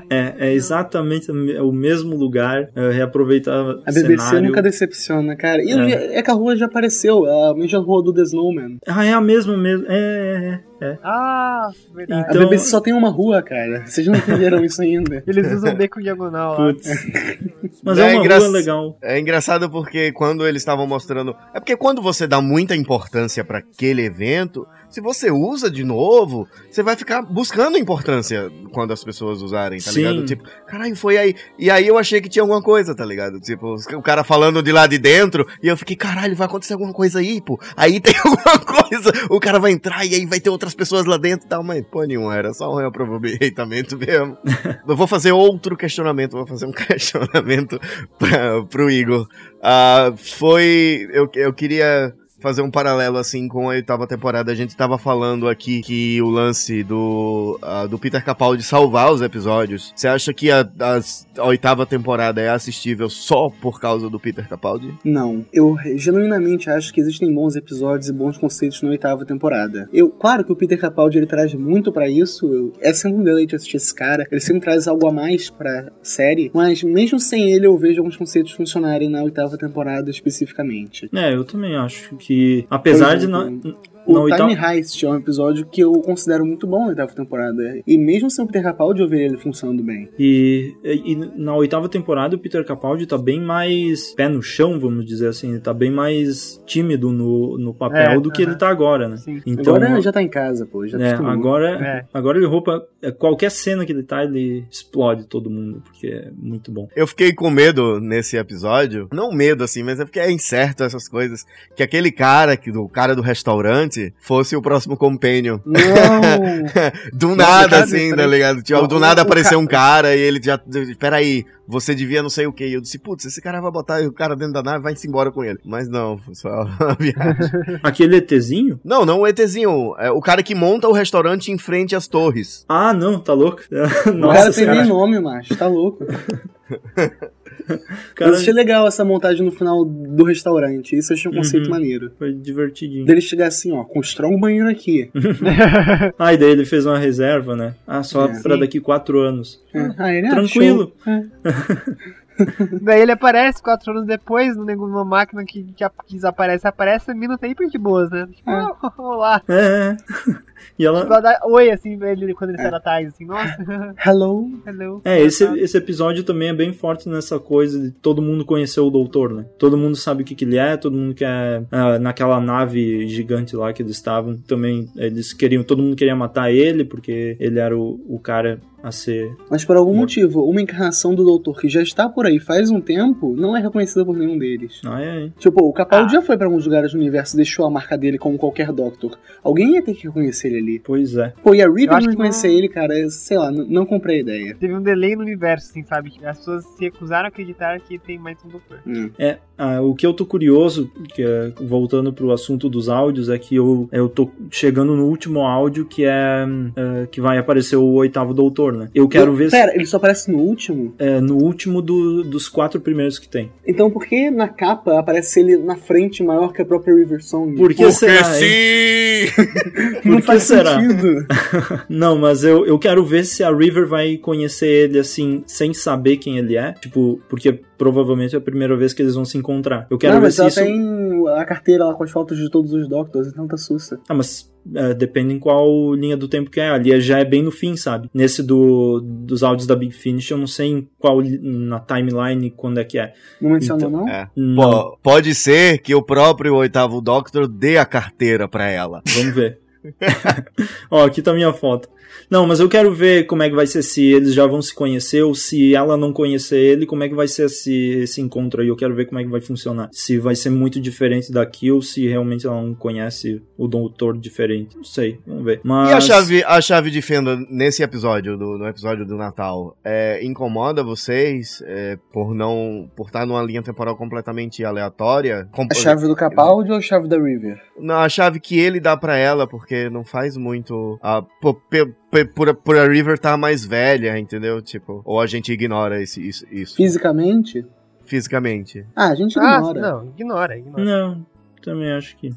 É, é exatamente o me- o mesmo lugar, é, reaproveitar A BBC cenário. nunca decepciona, cara. E É. é que a rua já apareceu, a mesma rua do The Snowman. Ah, é a mesma mesmo. É, é, é. Ah, verdade. Então- A BBC só tem uma rua, cara. Vocês não entenderam isso ainda. Eles usam o beco diagonal lá. Putz. Mas é, uma engra- rua legal. É engraçado porque quando eles estavam mostrando. É porque quando você dá muita importância pra aquele evento, se você usa de novo, você vai ficar buscando importância quando as pessoas usarem, tá Sim. ligado? Tipo, caralho, foi aí. E aí eu achei que tinha alguma coisa, tá ligado? Tipo, o cara falando de lá de dentro, e eu fiquei, caralho, vai acontecer alguma coisa aí, pô. Aí tem alguma coisa, o cara vai entrar e aí vai ter outras pessoas lá dentro e tal, mas pô, nenhum, era só um reaproveitamento mesmo. eu vou fazer outro questionamento, vou fazer um questionamento pra, pro Igor. Ah, foi. Eu, eu queria fazer um paralelo assim com a oitava temporada. A gente tava falando aqui que o lance do, ah, do Peter Capaldi salvar os episódios. Você acha que a, as- a oitava temporada é assistível só por causa do Peter Capaldi? Não, eu genuinamente acho que existem bons episódios e bons conceitos na oitava temporada. Eu, claro que o Peter Capaldi ele traz muito pra isso, eu- é sempre um deleite assistir esse cara, ele sempre traz algo a mais pra série, mas mesmo sem ele eu vejo alguns conceitos funcionarem na oitava temporada especificamente. É, eu também acho que, apesar Por de exemplo, na O oitava. Time Heist é um episódio que eu considero muito bom na oitava temporada. E mesmo sem o Peter Capaldi, eu vejo ele funcionando bem. E, e na oitava temporada o Peter Capaldi tá bem mais pé no chão, vamos dizer assim. Ele tá bem mais tímido no, no papel É, do que aham. ele tá agora, né? Então, Agora já tá em casa, pô. Já é, agora, É. agora ele roupa. é, Qualquer cena que ele tá, ele explode todo mundo, porque é muito bom. Eu fiquei com medo nesse episódio. Não medo, assim, mas é porque é incerto essas coisas. Que aquele cara, que, do cara do restaurante, fosse o próximo companion. Não! do nada, cara, assim, tá ligado? Tipo, Não, do nada o apareceu um cara e ele já. Peraí, você devia não sei o que. E eu disse, putz, esse cara vai botar o cara dentro da nave e vai-se embora com ele. Mas não, foi só uma viagem. Aquele ETzinho? Não, não o ETzinho. É o cara que monta o restaurante em frente às torres. Ah, não, tá louco? o Nossa, cara tem cara. nem nome, macho. Tá louco. Cara- Eu achei legal essa montagem no final do restaurante. Isso eu achei um conceito Uhum. maneiro. Foi divertidinho. Dele chegar assim, ó, constrói um banheiro aqui. ah, e daí ele fez uma reserva, né? Ah, só É. pra Sim. daqui quatro anos. Ah, ele Tranquilo. Daí ele aparece quatro anos depois numa máquina que, que, desaparece. Aparece a mina tá hiper de boas, né? Tipo, "Ah, olá. É. E ela. Dá oi assim pra ele quando ele sai da tarde, assim, nossa. Hello. Hello. É, esse, esse episódio também é bem forte nessa coisa de todo mundo conhecer o doutor, né? Todo mundo sabe o que, que ele é, todo mundo quer. ah, naquela nave gigante lá que eles estavam, também eles queriam. Todo mundo queria matar ele, porque ele era o, o cara a ser. Mas por algum motivo, uma encarnação do doutor que já está por aí faz um tempo não é reconhecida por nenhum deles. Ah, é. Tipo, o Capaldi já foi pra alguns lugares do universo e deixou a marca dele como qualquer Doctor. Alguém ia ter que reconhecer ele ali. Pois é. Pô, e a acho não reconhecer ele, cara, sei lá, n- não comprei a ideia. Teve um delay no universo, assim, sabe? As pessoas se recusaram a acreditar que tem mais um doutor. É, ah, o que eu tô curioso, que é, voltando pro assunto dos áudios, é que eu, eu tô chegando no último áudio que é, é, que vai aparecer o oitavo doutor, né? Eu quero ver se, Pera, ele só aparece no último? é, no último do- dos quatro primeiros que tem. Então por que na capa aparece ele na frente maior que a própria River Song? Por que Porque será, sim! Não Por que faz será? sentido. Não, mas eu, eu quero ver se a River vai conhecer ele assim, sem saber quem ele é. Tipo, porque provavelmente é a primeira vez que eles vão se encontrar. Eu quero não, ver mas se ela isso. tem a carteira lá com as fotos de todos os Doctors, então tá sussa. Ah, mas é, depende em qual linha do tempo que é. Ali já é bem no fim, sabe? Nesse do, dos áudios da Big Finish, eu não sei em qual na timeline quando é que é. Não menciona Então- não? É. Não. Pô, pode ser que o próprio oitavo Doctor dê a carteira pra ela. Vamos ver. Ó, aqui tá minha foto. Não, mas eu quero ver como é que vai ser se eles já vão se conhecer ou se ela não conhecer ele, como é que vai ser esse, esse encontro aí. Eu quero ver como é que vai funcionar. Se vai ser muito diferente daqui ou se realmente ela não conhece o doutor diferente. Não sei, vamos ver. Mas... E a chave, a chave de fenda nesse episódio, do, no episódio do Natal, é, incomoda vocês é, por não. por estar numa linha temporal completamente aleatória? Com- A chave do Capaldi ou a chave da River? Não, a chave que ele dá pra ela, porque não faz muito. A, por, por, a River tá mais velha, entendeu? Tipo, ou a gente ignora esse, isso, isso Fisicamente? fisicamente. Ah, a gente Ah, ignora. não, ignora, ignora. Não, também acho que.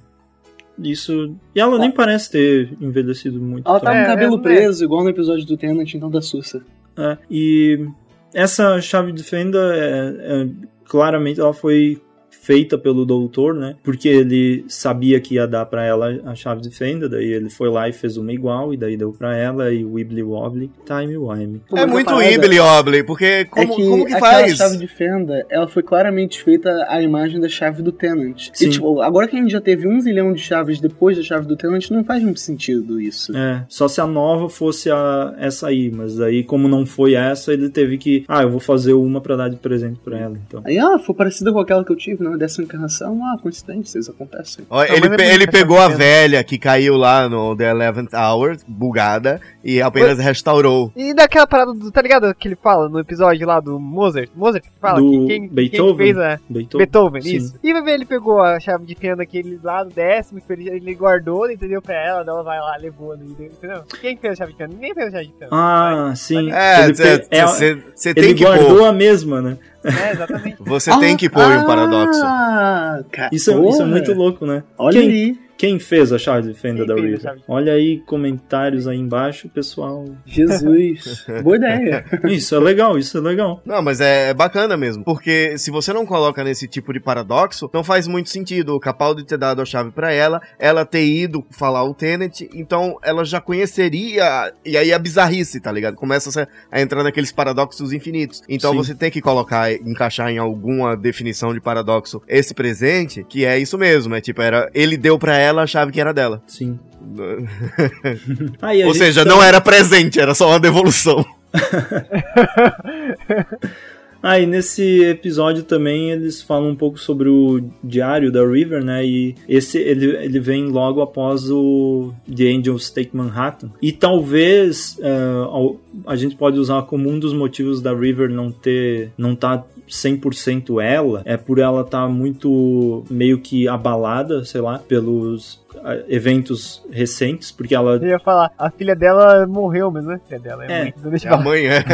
Isso. E ela nem parece ter envelhecido muito. Ela tá com o É, cabelo é, preso, igual no episódio do Tenant, então tá sussa. É, e essa chave de fenda, é, é, claramente, ela foi feita pelo doutor, né? Porque ele sabia que ia dar pra ela a chave de fenda, daí ele foi lá e fez uma igual, e daí deu pra ela, e Wibbly Wobbly, time wime. É a muito parada Ibbly Obley, porque como, é que, como que aquela faz? chave de fenda, ela foi claramente feita à imagem da chave do Tenant. Sim. E, tipo, agora que a gente já teve um zilhão de chaves depois da chave do Tenant, não faz muito sentido isso. É, só se a nova fosse a, essa aí, mas daí, como não foi essa, ele teve que. Ah, eu vou fazer uma pra dar de presente pra ela, então. Aí, ah, foi parecida com aquela que eu tive na décima encarnação. Ah, coincidências acontecem. Não, ele, é pe- ele pegou a velha que caiu lá no The Eleventh Hour, bugada, e apenas restaurou. E daquela parada do. Tá ligado que ele fala no episódio lá do Mozart? Mozart que fala Do que quem, Beethoven? quem fez a. Beethoven, Beethoven, sim. isso. E vai ver, ele pegou a chave de fenda aquele lá do décimo, que ele, ele guardou, entendeu? Pra ela, ela vai lá, levou, entendeu? Quem que fez a chave de fenda? Ninguém fez a chave de fenda. Ah, sim. É, Ele pe- é, você ele tem que guardou a mesma, né? É, exatamente. Você tem que pôr um paradoxo. Ah, cara. Isso, é- isso é muito louco, né? Olha quem, aí. Quem fez a chave de fenda Quem da River? Olha aí comentários aí embaixo, pessoal. Jesus. Boa ideia. Isso é legal, isso é legal. Não, mas é, é bacana mesmo. Porque se você não coloca nesse tipo de paradoxo, não faz muito sentido o Capaldi ter dado a chave pra ela, ela ter ido falar o Tenet, então ela já conheceria. E aí a bizarrice, tá ligado? Começa a, a entrar naqueles paradoxos infinitos. Então Sim. você tem que colocar, encaixar em alguma definição de paradoxo esse presente, que é isso mesmo. É tipo, era, ele deu pra ela a chave que era dela. Sim. Ah, e a Ou seja, tá- não era presente, era só uma devolução. Ah, e nesse episódio também eles falam um pouco sobre o diário da River, né? E esse ele, ele vem logo após o The Angels Take Manhattan. E talvez uh, a gente pode usar como um dos motivos da River não ter, não tá 100% ela, é por ela estar tá muito meio que abalada, sei lá, pelos eventos recentes, porque ela. Eu ia falar, a filha dela morreu mesmo, né? A filha dela é, é. mãe. É a mãe, é.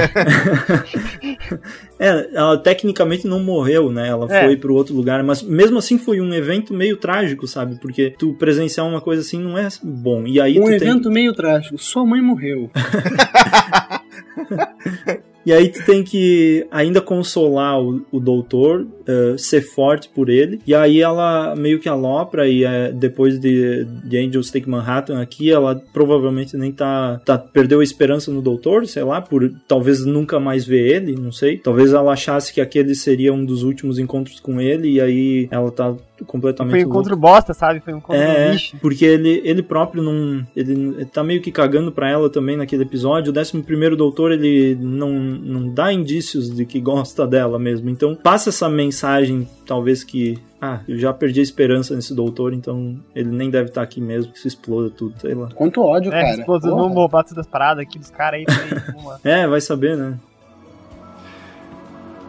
é, ela tecnicamente não morreu, né? Ela É. foi pro outro lugar, mas mesmo assim foi um evento meio trágico, sabe? Porque tu presenciar uma coisa assim não é bom. E aí Um tu evento tem. meio trágico. Sua mãe morreu. E aí tu tem que ainda consolar o, o doutor, eh, ser forte por ele. E aí ela meio que alopra e eh, depois de, de Angels Take Manhattan aqui, ela provavelmente nem tá, tá. Perdeu a esperança no doutor, sei lá, por talvez nunca mais ver ele, não sei. Talvez ela achasse que aquele seria um dos últimos encontros com ele, e aí ela tá completamente. Foi um encontro bosta, sabe? Foi um encontro É, lixo. porque ele, ele próprio não. Ele, tá meio que cagando pra ela também naquele episódio. O 11 primeiro doutor, ele não, não dá indícios de que gosta dela mesmo. Então passa essa mensagem, talvez que. Ah, eu já perdi a esperança nesse doutor, então ele nem deve estar aqui mesmo, que se exploda tudo, sei lá. Quanto ódio, É, cara. Porra. vamos roubar todas as paradas aqui dos caras aí. também, vamos lá. É, vai saber, né?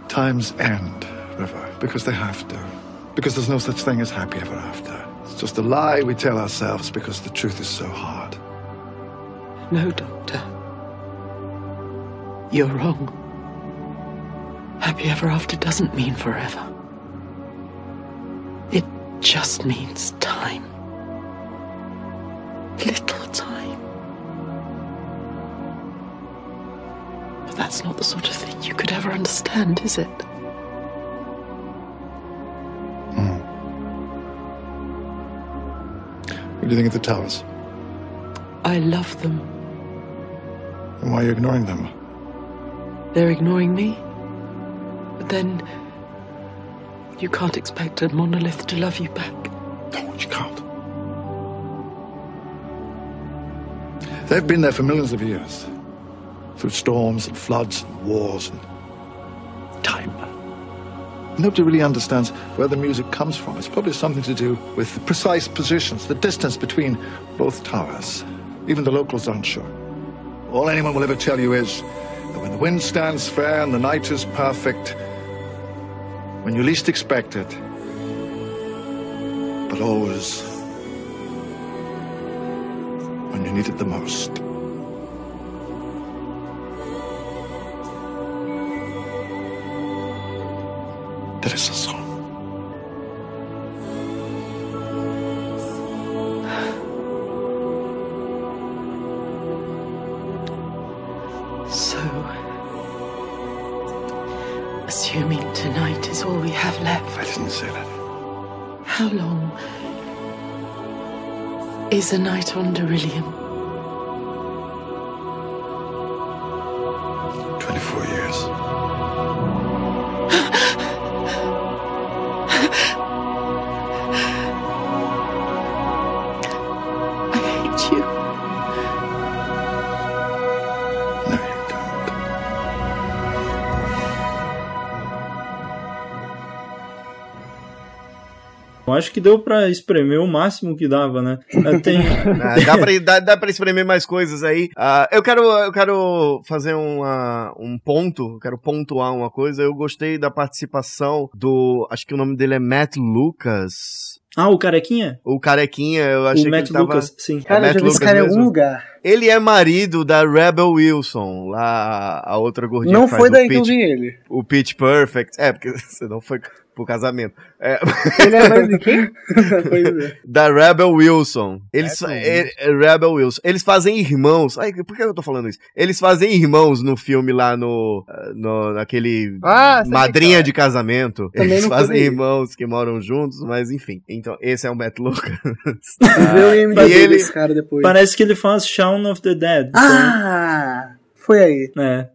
Times end, River, because they have to. Because there's no such thing as happy ever after. It's just a lie we tell ourselves because the truth is so hard. No, Doctor. You're wrong. Happy ever after doesn't mean forever. It just means time. Little time. But that's not the sort of thing you could ever understand, is it? What do you think of the towers? I love them. And why are you ignoring them? They're ignoring me. But then. You can't expect a monolith to love you back. No, you can't. They've been there for millions of years. Through storms and floods and wars and. Nobody really understands where the music comes from. It's probably something to do with the precise positions, the distance between both towers. Even the locals aren't sure. All anyone will ever tell you is that when the wind stands fair and the night is perfect, when you least expect it, but always when you need it the most. Is a night on Derillium? Acho que deu pra espremer o máximo que dava, né? Tem. Ah, dá, pra, dá, dá pra espremer mais coisas aí. Ah, eu, quero, eu quero fazer uma, um ponto, eu quero pontuar uma coisa. Eu gostei da participação do. Acho que o nome dele é Matt Lucas. Ah, o carequinha? O carequinha, eu achei o Matt que ele tava... Lucas, sim. É Cara, eu Matt já vi esse cara em algum lugar. Ele é marido da Rebel Wilson, lá a outra gordinha Não foi daí que eu vi ele. O Pitch Perfect. É, porque você não foi pro casamento. É, Ele é mais de quem? É. da Rebel Wilson. Eles, Rebel é- é Rebel Wilson. Eles fazem irmãos. Ai, por que eu tô falando isso? Eles fazem irmãos no filme lá no, ah, no naquele Ah, madrinha de casamento. Também Eles fazem foi. irmãos que moram juntos, mas enfim. Então, esse é o Matt Lucas. IMDb e ele- desse cara depois. Parece que ele faz Shaun of the Dead. Ah! Foi aí. Então, é.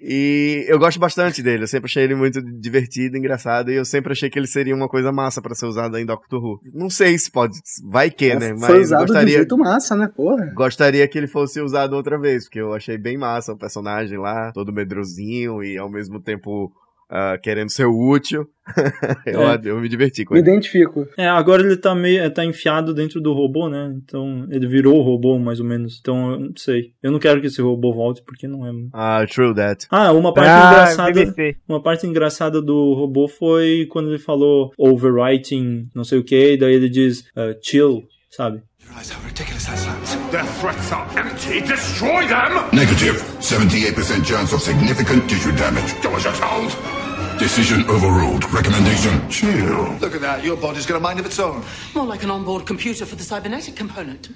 E eu gosto bastante dele. Eu sempre achei ele muito divertido, engraçado. E eu sempre achei que ele seria uma coisa massa pra ser usado em Doctor Who. Não sei se pode. Vai que, né? Foi Mas usado de um gostaria. jeito massa, né, porra? Gostaria que ele fosse usado outra vez, porque eu achei bem massa o personagem lá, todo medrosinho e ao mesmo tempo ah, querendo ser útil. eu, É. eu me diverti com Me ele. identifico. É, agora ele tá meio. tá enfiado dentro do robô, né? Então ele virou o robô, mais ou menos. Então eu não sei. Eu não quero que esse robô volte, porque não é. Ah, true that. Ah, uma parte Ah, engraçada. BBC. Uma parte engraçada do robô foi quando ele falou overwriting, não sei o que, daí ele diz uh, chill, sabe? Realize how ridiculous that sounds. Their threats are empty. Destroy them! Negative. 78% chance of significant tissue damage. Do as you're told. Decision overruled. Recommendation, chill. Look at that. Your body's got a mind of its own. More like an onboard computer for the cybernetic component.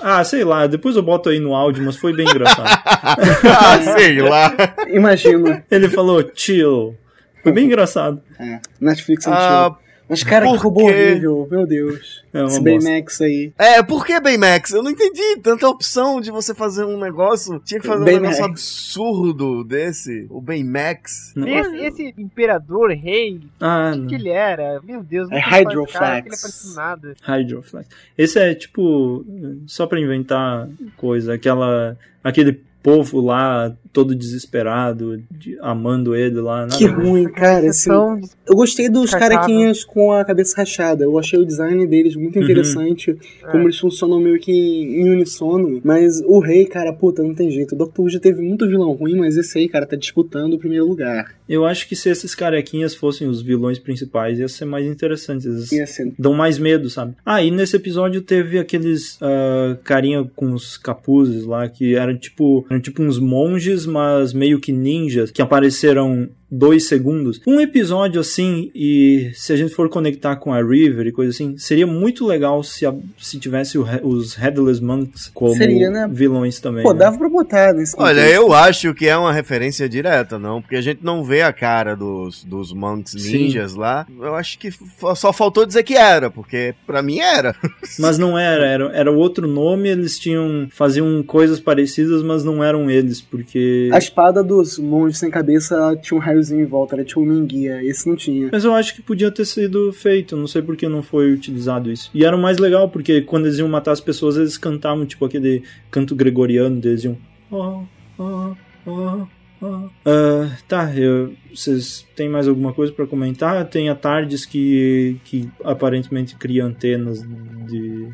Ah, sei lá, depois eu boto aí no áudio, mas foi bem engraçado. ah, sei lá. Imagina. ele falou chill. Foi bem engraçado. É, Netflix and Ah, chill. Mas, cara, que por robô horrível, meu Deus. É Esse bosta. Baymax aí. É, por que Baymax? Eu não entendi. Tanta opção de você fazer um negócio. Tinha que fazer um negócio absurdo desse. O Baymax. Não. Esse, esse imperador, rei, Ah, o não. que, que ele era? Meu Deus, não É que ele aparece nada. Hydroflex. Esse é tipo só pra inventar coisa, aquela aquele povo lá todo desesperado, de- amando ele lá. nada Que ruim, cara. Assim, eu gostei dos Descartável. carequinhas com a cabeça rachada. Eu achei o design deles muito Uhum. interessante. Como eles funcionam meio que em unissono. Mas o rei, cara, puta, não tem jeito. O Doctor já teve muito vilão ruim, mas esse aí, cara, tá disputando o primeiro lugar. Eu acho que se esses carequinhas fossem os vilões principais, ia ser mais interessante. Eles Ia ser. dão mais medo, sabe? Ah, e nesse episódio teve aqueles ah, carinha com os capuzes lá, que eram tipo, eram tipo uns monges, mas meio que ninjas, que apareceram dois segundos. Um episódio assim, e se a gente for conectar com a River e coisa assim, seria muito legal se, a- se tivesse o os Headless Monks como Seria, né? vilões também. Pô, né? dava pra botar nesse Olha, contexto. eu acho que é uma referência direta, não? Porque a gente não vê a cara dos, dos monks Sim. ninjas lá. Eu acho que só faltou dizer que era, porque pra mim era. Mas não era, era, era outro nome, eles tinham. faziam coisas parecidas, mas não eram eles, porque. A espada dos monges sem cabeça tinha um em volta, era tipo um minguia. Esse não tinha. Mas eu acho que podia ter sido feito, não sei por que não foi utilizado isso. E era o mais legal, porque quando eles iam matar as pessoas, eles cantavam tipo aquele canto gregoriano, eles iam. "Oh, oh, oh, oh." Ah, tá, eu- vocês têm mais alguma coisa pra comentar? Tem a Tardes que, que aparentemente cria antenas de,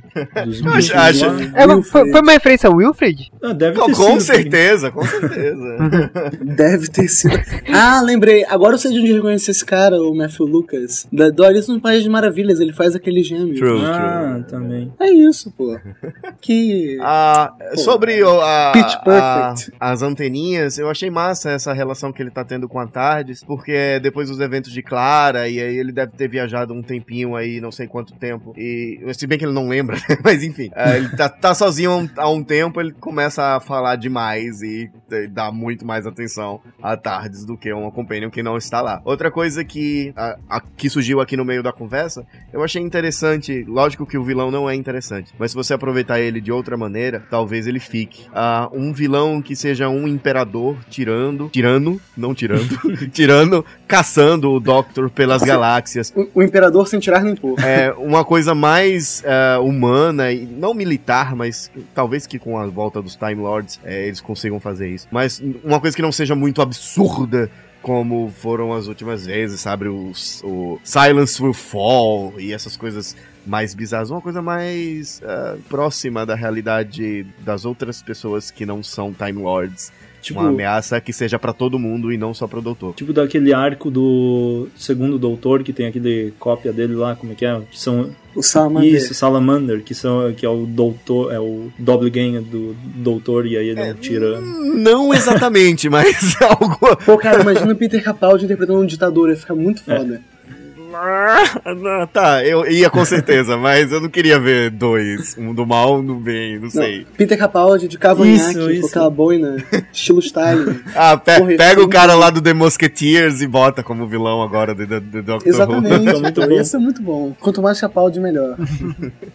dos Eu bichos acho-. É, foi, foi uma referência ao Wilfred? Ah, deve Não, ter com sido, certeza, com certeza. Deve ter sido. Ah, lembrei. Agora eu sei de onde reconhecer esse cara, o Matthew Lucas. Da, do Alice no País de Maravilhas, ele faz aquele gêmeo. True, Ah, true. também. É isso, pô. Que. Ah, sobre o- a, Pitch a- Perfect. as anteninhas, eu achei massa essa relação que ele tá tendo com a Tardes, porque é depois dos eventos de Clara, e aí ele deve ter viajado um tempinho aí, não sei quanto tempo, e se bem que ele não lembra, né? mas enfim, é, ele tá, tá sozinho há um, há um tempo, ele começa a falar demais e eh, dá muito mais atenção a Tardes do que uma companion que não está lá. Outra coisa que, a- a- que surgiu aqui no meio da conversa, eu achei interessante, lógico que o vilão não é interessante, mas se você aproveitar ele de outra maneira, talvez ele fique. Ah, um vilão que seja um imperador tirando, tirando, não tirando, tirando, caçando o Doctor pelas galáxias. O, o Imperador sem tirar nem pôr. É uma coisa mais ah, humana e não militar, mas talvez que com a volta dos Time Lords eh, eles consigam fazer isso. Mas uma coisa que não seja muito absurda como foram as últimas vezes, sabe? O, o Silence Will Fall e essas coisas mais bizarras. Uma coisa mais ah, próxima da realidade das outras pessoas que não são Time Lords. Tipo, Uma ameaça que seja pra todo mundo e não só pro doutor. tipo daquele arco do segundo doutor, que tem aquele cópia dele lá, como é que é? Que são O Salamander. Isso, Salamander, que, são, que é o doutor, é o doppelganger do doutor, e aí ele é um tirano. Não exatamente, mas algo. Pô, cara, imagina o Peter Capaldi interpretando um ditador, ia ficar muito foda. Ah, tá, eu ia com certeza, mas eu não queria ver dois. Um do mal, um do bem, não Não, sei. Peter Capaldi de cavanhaque, Isso, com isso. aquela boina, estilo Stalin. Ah, pe- Porra, pega isso o cara é lá do The Musketeers e bota como vilão agora do, do, do Doctor Who. Exatamente, Tá muito bom. ia ser muito bom. Quanto mais Capaldi, melhor.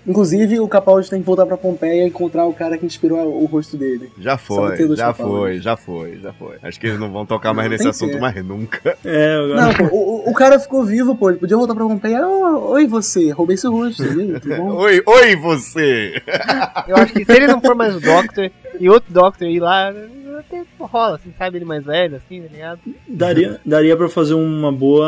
Inclusive, o Capaldi tem que voltar pra Pompeia e encontrar o cara que inspirou o rosto dele. Já ter foi, já Capaldi. foi, já foi, já foi. Acho que eles não vão tocar mais Não, nesse assunto mais nunca. É, agora. Não, pô, o, o cara ficou vivo, pô. Ele podia voltar pra Pompeia. "Oh, Oi, você. Roubei seu rosto. E aí, tudo bom? Oi, oi você! Eu acho que se ele não for mais o Doctor e outro Doctor ir lá, até, rola, assim, sabe? Ele mais velho, assim, tá ligado? Daria, daria para fazer uma boa,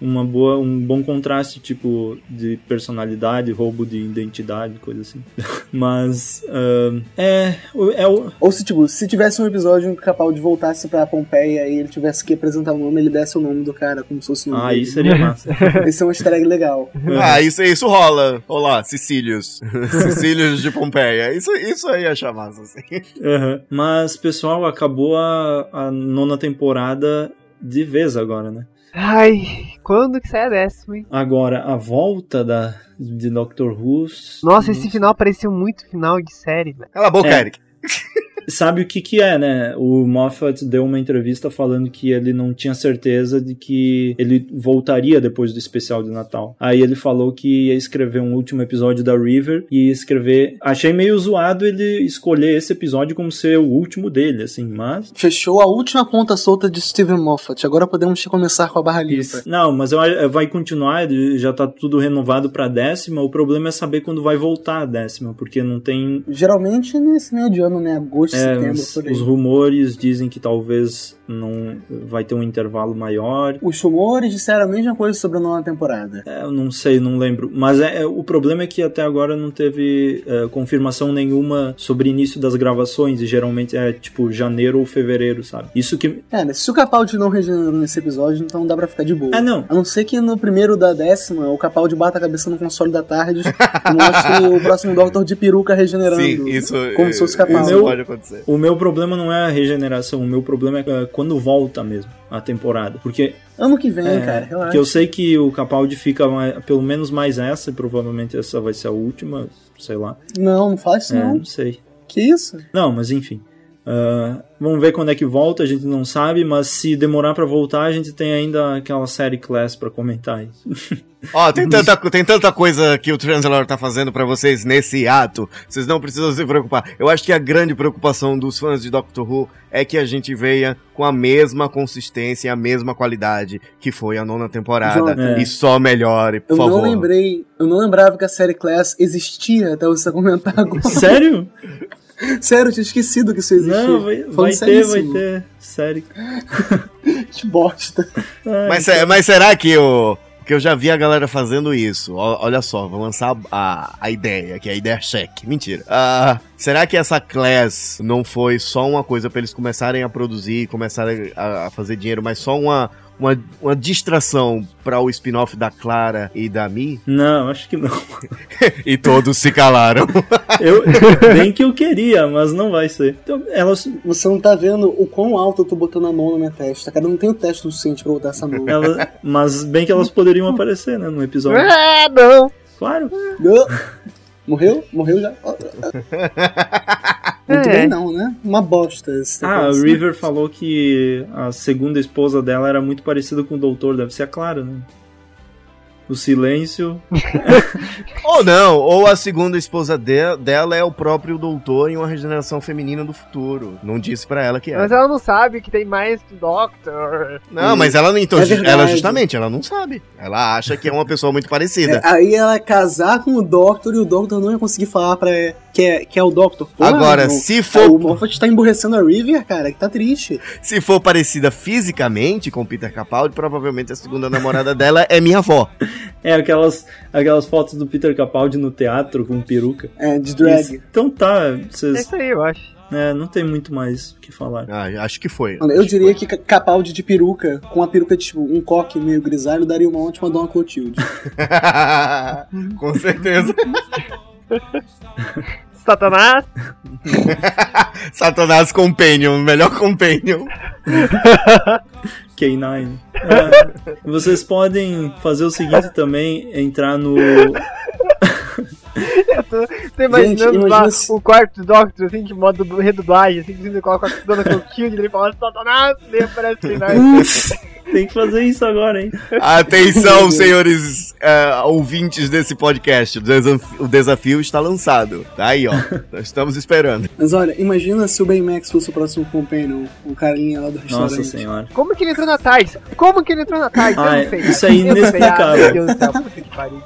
uma boa, um bom contraste, tipo, de personalidade, roubo de identidade, coisa assim. Mas, uh, é, é o... Ou se, tipo, se tivesse um episódio em que o Capaldi voltasse pra Pompeia e ele tivesse que apresentar o nome, ele desse o nome do cara, como se fosse o nome Ah, dele. isso seria massa. Esse é um easter egg legal. Ah, isso, isso rola. Olá, Sicílios. Sicílios de Pompeia. Isso, isso aí é achar massa, assim. Uhum. Mas, pessoal, acabou a, a nona temporada de vez agora, né? Ai, quando que sai a décima, hein? Agora, a volta da, de Doctor Who. Nossa, esse final pareceu muito final de série, velho. Cala a boca, É. Eric. Sabe o que que é, né? O Moffat deu uma entrevista falando que ele não tinha certeza de que ele voltaria depois do especial de Natal. Aí ele falou que ia escrever um último episódio da River e ia escrever... Achei meio zoado ele escolher esse episódio como ser o último dele, assim, mas... Fechou a última ponta solta de Steven Moffat. Agora podemos começar com a barra limpa. Não, mas vai continuar, já tá tudo renovado pra décima. O problema é saber quando vai voltar a décima, porque não tem Geralmente nesse meio de ano, né? Agosto, É, setembro, os, por aí. os rumores dizem que talvez não vai ter um intervalo maior. Os rumores disseram a mesma coisa sobre a nova temporada. É, eu não sei, não lembro. Mas é, é- o problema é que até agora não teve é, confirmação nenhuma sobre início das gravações. E geralmente é tipo janeiro ou fevereiro, sabe? Isso que. É, né? Se o Capaldi não regenerou nesse episódio, então dá pra ficar de boa. É, não. A não ser que no primeiro da décima, o Capaldi bata a cabeça no console da tarde e mostre o próximo Doctor de peruca regenerando. Sim, isso, Como se fosse isso Capaldi. meu- pode acontecer. O meu problema não é a regeneração, o meu problema é é quando volta mesmo a temporada. Porque Ano que vem, É, cara, relaxa. Porque eu sei que o Capaldi fica mais- pelo menos mais essa, e provavelmente essa vai ser a última, sei lá. Não, não fala isso É, não. não sei. Que isso? Não, mas enfim. Ah, vamos ver quando é que volta, a gente não sabe, mas se demorar pra voltar, a gente tem ainda aquela série Class pra comentar aí. Ó, tem tanta, tem tanta coisa que o Translator tá fazendo pra vocês nesse ato. Vocês não precisam se preocupar. Eu acho que a grande preocupação dos fãs de Doctor Who é que a gente venha com a mesma consistência e a mesma qualidade que foi a nona temporada. Jonathan. E só melhore, por Eu favor. não lembrei, eu não lembrava que a série Class existia até você comentar agora. Sério? Sério, eu tinha esquecido que isso existia. Não, vai, Falando vai ter, vai ter. Série. Que bosta. Ai, Mas, se- mas será que o. Que eu já vi a galera fazendo isso. Olha só, vou lançar a, a ideia, que é a ideia cheque. Mentira. Ah, será que essa class não foi só uma coisa pra eles começarem a produzir, começarem a, a fazer dinheiro, mas só uma, uma, uma distração para o spin-off da Clara e da Mi? Não, acho que não. e todos se calaram. Eu, bem que eu queria, mas não vai ser. Então, elas, Você não tá vendo o quão alto eu tô botando a mão na minha testa, cara. Eu não tenho teste suficiente pra botar essa mão. elas, mas bem que elas poderiam aparecer, né, no episódio. Ah, não! Claro. Não. Morreu? Morreu já? Muito É. bem não, né? Uma bosta esse Ah, a. River falou que a segunda esposa dela era muito parecida com o doutor, deve ser a Clara, né? O silêncio. ou não, ou a segunda esposa de- dela é o próprio doutor em uma regeneração feminina do futuro. Não disse pra ela que Mas era. ela não sabe que tem mais do Doctor. Não, mas ela não. Então, É ela justamente, ela não sabe. Ela acha que é uma pessoa muito parecida. É, aí ela casar com o Doctor e o Doctor não ia conseguir falar pra que é, que é o Doctor. Pô, Agora, se for- O Moffat tá emborrecendo a River, cara, que tá triste. Se for parecida fisicamente com Peter Capaldi, provavelmente a segunda namorada dela é minha avó. É, aquelas, aquelas fotos do Peter Capaldi no teatro com peruca. É, de drag. Isso. Então tá, É vocês. isso aí, eu acho. É, não tem muito mais o que falar. Ah, acho que foi. Mano, eu diria que Ca- Capaldi de peruca, com a peruca tipo um coque meio grisalho, daria uma ótima Dona Clotilde. com certeza. Satanás. Satanás Companion, melhor Companion. K9. É, vocês podem fazer o seguinte também, entrar no. Eu tô, tô imaginando Gente, lá se- o quarto Doctor, assim, de modo du- redublagem, assim, que você coloca a Dona Clotilde, ele fala Satanás, daí aparece Nós. Tem que fazer isso agora, hein? Atenção, senhores eh, ouvintes desse podcast. O desafio, o desafio está lançado. Tá aí, ó. Nós estamos esperando. Mas olha, imagina se o Baymax fosse o próximo companion, o carinha lá do restaurante. Nossa senhora. Como que ele entrou na TARDIS? Como que ele entrou na TARDIS? Ah, isso é sei. Ah, inexplicável. meu Deus do céu, puta que pariu.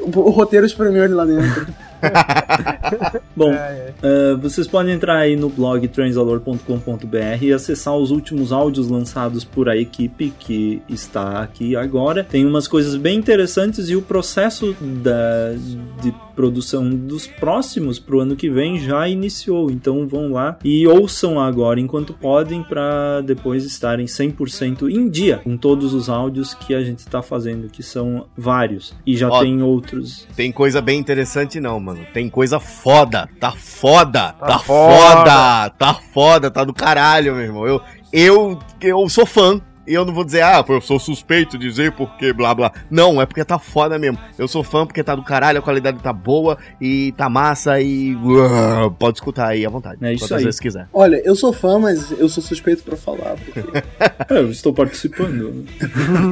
O, o roteiro espremeu ele lá dentro. Bom, uh, vocês podem entrar aí no blog transalor.com.br e acessar os últimos áudios lançados por a equipe que está aqui agora. Tem umas coisas bem interessantes e o processo da, de produção dos próximos pro ano que vem já iniciou. Então vão lá e ouçam agora enquanto podem para depois estarem 100% em dia com todos os áudios que a gente está fazendo, que são vários. E já Ó, tem outros. Tem coisa bem interessante não, mano. Tem coisa foda. Tá foda. Tá, foda. foda. Tá foda. Tá do caralho, meu irmão. Eu, eu, eu sou fã. E eu não vou dizer, ah, eu sou suspeito de dizer porque blá blá. Não, é porque tá foda mesmo. Eu sou fã porque tá do caralho, a qualidade tá boa e tá massa e. Uau, pode escutar aí à vontade. É isso quantas aí. vezes quiser. Olha, eu sou fã, mas eu sou suspeito pra falar. Porque... É, eu estou participando.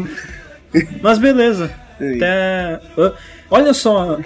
Mas beleza. Até. Ah, Olha só,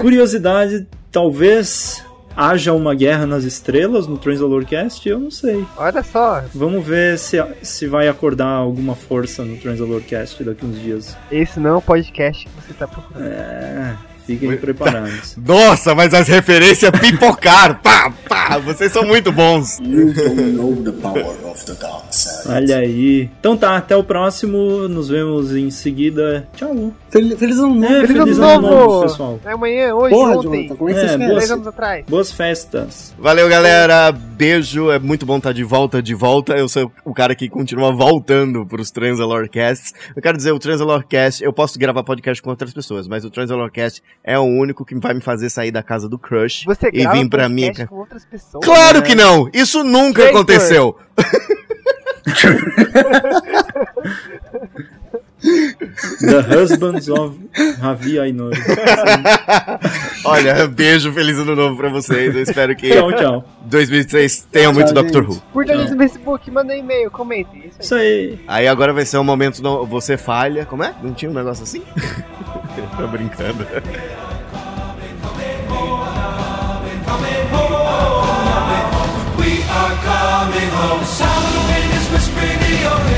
curiosidade, talvez haja uma guerra nas estrelas no Transalorcast, eu não sei. Olha só, Vamos ver se, se vai acordar alguma força no Transalorcast daqui uns dias. esse não é o podcast que você tá procurando. É, fiquem preparados. Nossa, mas as referências pipocaram. pá, pá, vocês são muito bons. You don't know the power of the dark side. Olha aí. Então tá, até o próximo. Nos vemos em seguida. Tchau. Fel- Feliz ano novo. É, feliz ano novo, pessoal. É amanhã, hoje, Porra, ontem. Jonathan, como é que É, vocês boas- anos atrás. Boas festas. Valeu, galera. Beijo. É muito bom estar de volta, de volta. Eu sou o cara que continua voltando pros Transalorcasts. Eu quero dizer, o Transalorcast, eu posso gravar podcast com outras pessoas, mas o Transalorcast é o único que vai me fazer sair da casa do crush Você e vir pra mim. podcast com outras pessoas. Claro né? que não! Isso nunca aconteceu! The Husbands of Ravi Ainori. Olha, beijo, feliz ano novo pra vocês. Eu espero que Tchau, tchau. 2023 tenha muito Tchau, Doctor. Who. Curta no Facebook, manda um e-mail, comente. Isso aí. Isso aí. Aí agora vai ser um momento do você falha. Como é? Não tinha um negócio assim? Tô brincando. We are coming home. Christmas radio.